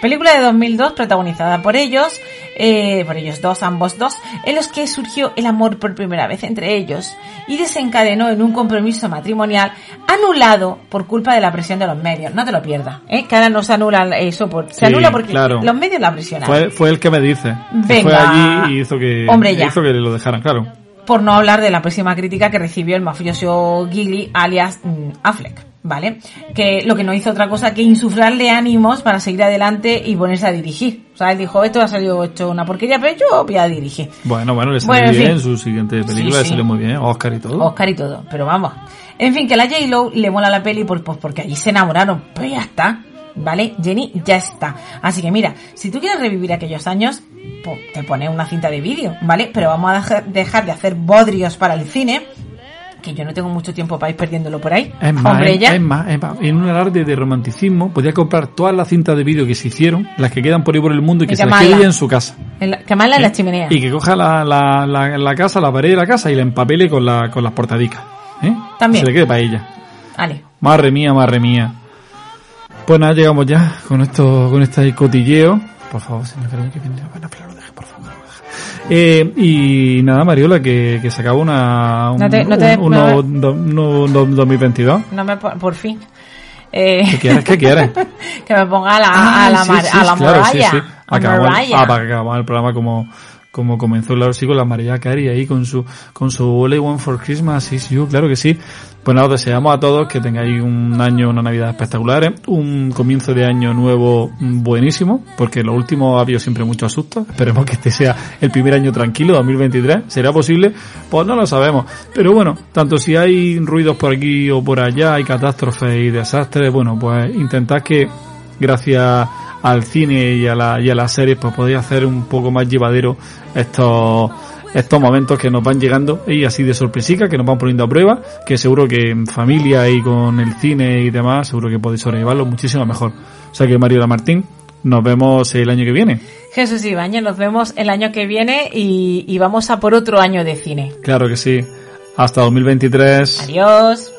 Speaker 8: Película de 2002 protagonizada por ellos, eh, por ellos dos, ambos dos, en los que surgió el amor por primera vez entre ellos y desencadenó en un compromiso matrimonial anulado por culpa de la presión de los medios. No te lo pierdas, ¿eh? Que ahora no se anula eso, por, se
Speaker 7: Sí,
Speaker 8: anula porque
Speaker 7: claro.
Speaker 8: los medios la presionan.
Speaker 7: Fue, fue el que me dice. Que Fue
Speaker 8: Venga.
Speaker 7: allí y hizo que,
Speaker 8: Hombre, ya.
Speaker 7: hizo que lo dejaran, claro.
Speaker 8: por no hablar de la próxima crítica que recibió el mafioso Gilly alias mm, Affleck, ¿vale? Que lo que no hizo otra cosa que insuflarle ánimos para seguir adelante y ponerse a dirigir. O sea, él dijo, esto ha salido hecho una porquería, pero yo voy a dirigir.
Speaker 7: Bueno, bueno, le salió
Speaker 8: Bueno, en
Speaker 7: bien
Speaker 8: fin.
Speaker 7: su siguiente película,
Speaker 8: Sí,
Speaker 7: le
Speaker 8: sí.
Speaker 7: salió muy bien, Oscar y todo.
Speaker 8: Oscar y todo, pero vamos. En fin, que a la J-Lo le mola la peli por, pues porque allí se enamoraron, pues ya está, ¿vale? Jenny ya está. Así que mira, si tú quieres revivir aquellos años, pues te pones una cinta de vídeo, ¿vale? Pero vamos a dejar de hacer bodrios para el cine, que yo no tengo mucho tiempo para ir perdiéndolo por ahí.
Speaker 7: Es más,
Speaker 8: Hombre,
Speaker 7: es,
Speaker 8: ya.
Speaker 7: es más, es más, en un alarde de romanticismo, podía comprar todas las cintas de vídeo que se hicieron, las que quedan por ahí por el mundo y que
Speaker 8: Y
Speaker 7: se las quede ella en su casa.
Speaker 8: En la- en la chimenea.
Speaker 7: Y que coja la, la, la, la casa, la pared de la casa y la empapele con, la, con las portadicas. ¿eh?
Speaker 8: También.
Speaker 7: Se le quede para ella.
Speaker 8: Vale.
Speaker 7: Madre mía, madre mía. Pues nada, llegamos ya con esto, con este cotilleo. Por favor, creo que viene. Bueno, pero lo deje, por favor. Eh, y nada, Mariola, que, que se acaba una, un,
Speaker 8: No te- no te-
Speaker 7: un-
Speaker 8: no
Speaker 7: do- uno- do- 2022.
Speaker 8: No me po- por fin. Eh,
Speaker 7: ¿Qué quieres? ¿Qué quieres?
Speaker 8: que me ponga a la,
Speaker 7: Ah,
Speaker 8: a la,
Speaker 7: sí,
Speaker 8: mar-
Speaker 7: sí,
Speaker 8: a la
Speaker 7: claro,
Speaker 8: Mariah.
Speaker 7: sí.
Speaker 8: A
Speaker 7: Acabamos,
Speaker 8: Mariah.
Speaker 7: ah, para que acabamos el programa como, como comenzó, claro, sí, con la María Carey ahí con su, con su All I Want for Christmas, sí, sí, claro que sí. Pues nada, os deseamos a todos que tengáis un año, una Navidad espectaculares, un comienzo de año nuevo buenísimo, porque lo último ha habido siempre mucho asusto. Esperemos que este sea el primer año tranquilo, 2023. ¿Será posible? Pues no lo sabemos. Pero bueno, tanto si hay ruidos por aquí o por allá, hay catástrofes y desastres, bueno, pues intentad que gracias al cine y a la, y a las series, pues podéis hacer un poco más llevadero estos, estos momentos que nos van llegando y así de sorpresica, que nos van poniendo a prueba, que seguro que en familia y con el cine y demás, seguro que podéis sobrellevarlo muchísimo mejor. O sea que Mariola Martín, nos vemos el año que viene.
Speaker 8: Jesús Ibáñez, nos vemos el año que viene y, y vamos a por otro año de cine.
Speaker 7: Claro que sí. Hasta 2023.
Speaker 8: Adiós.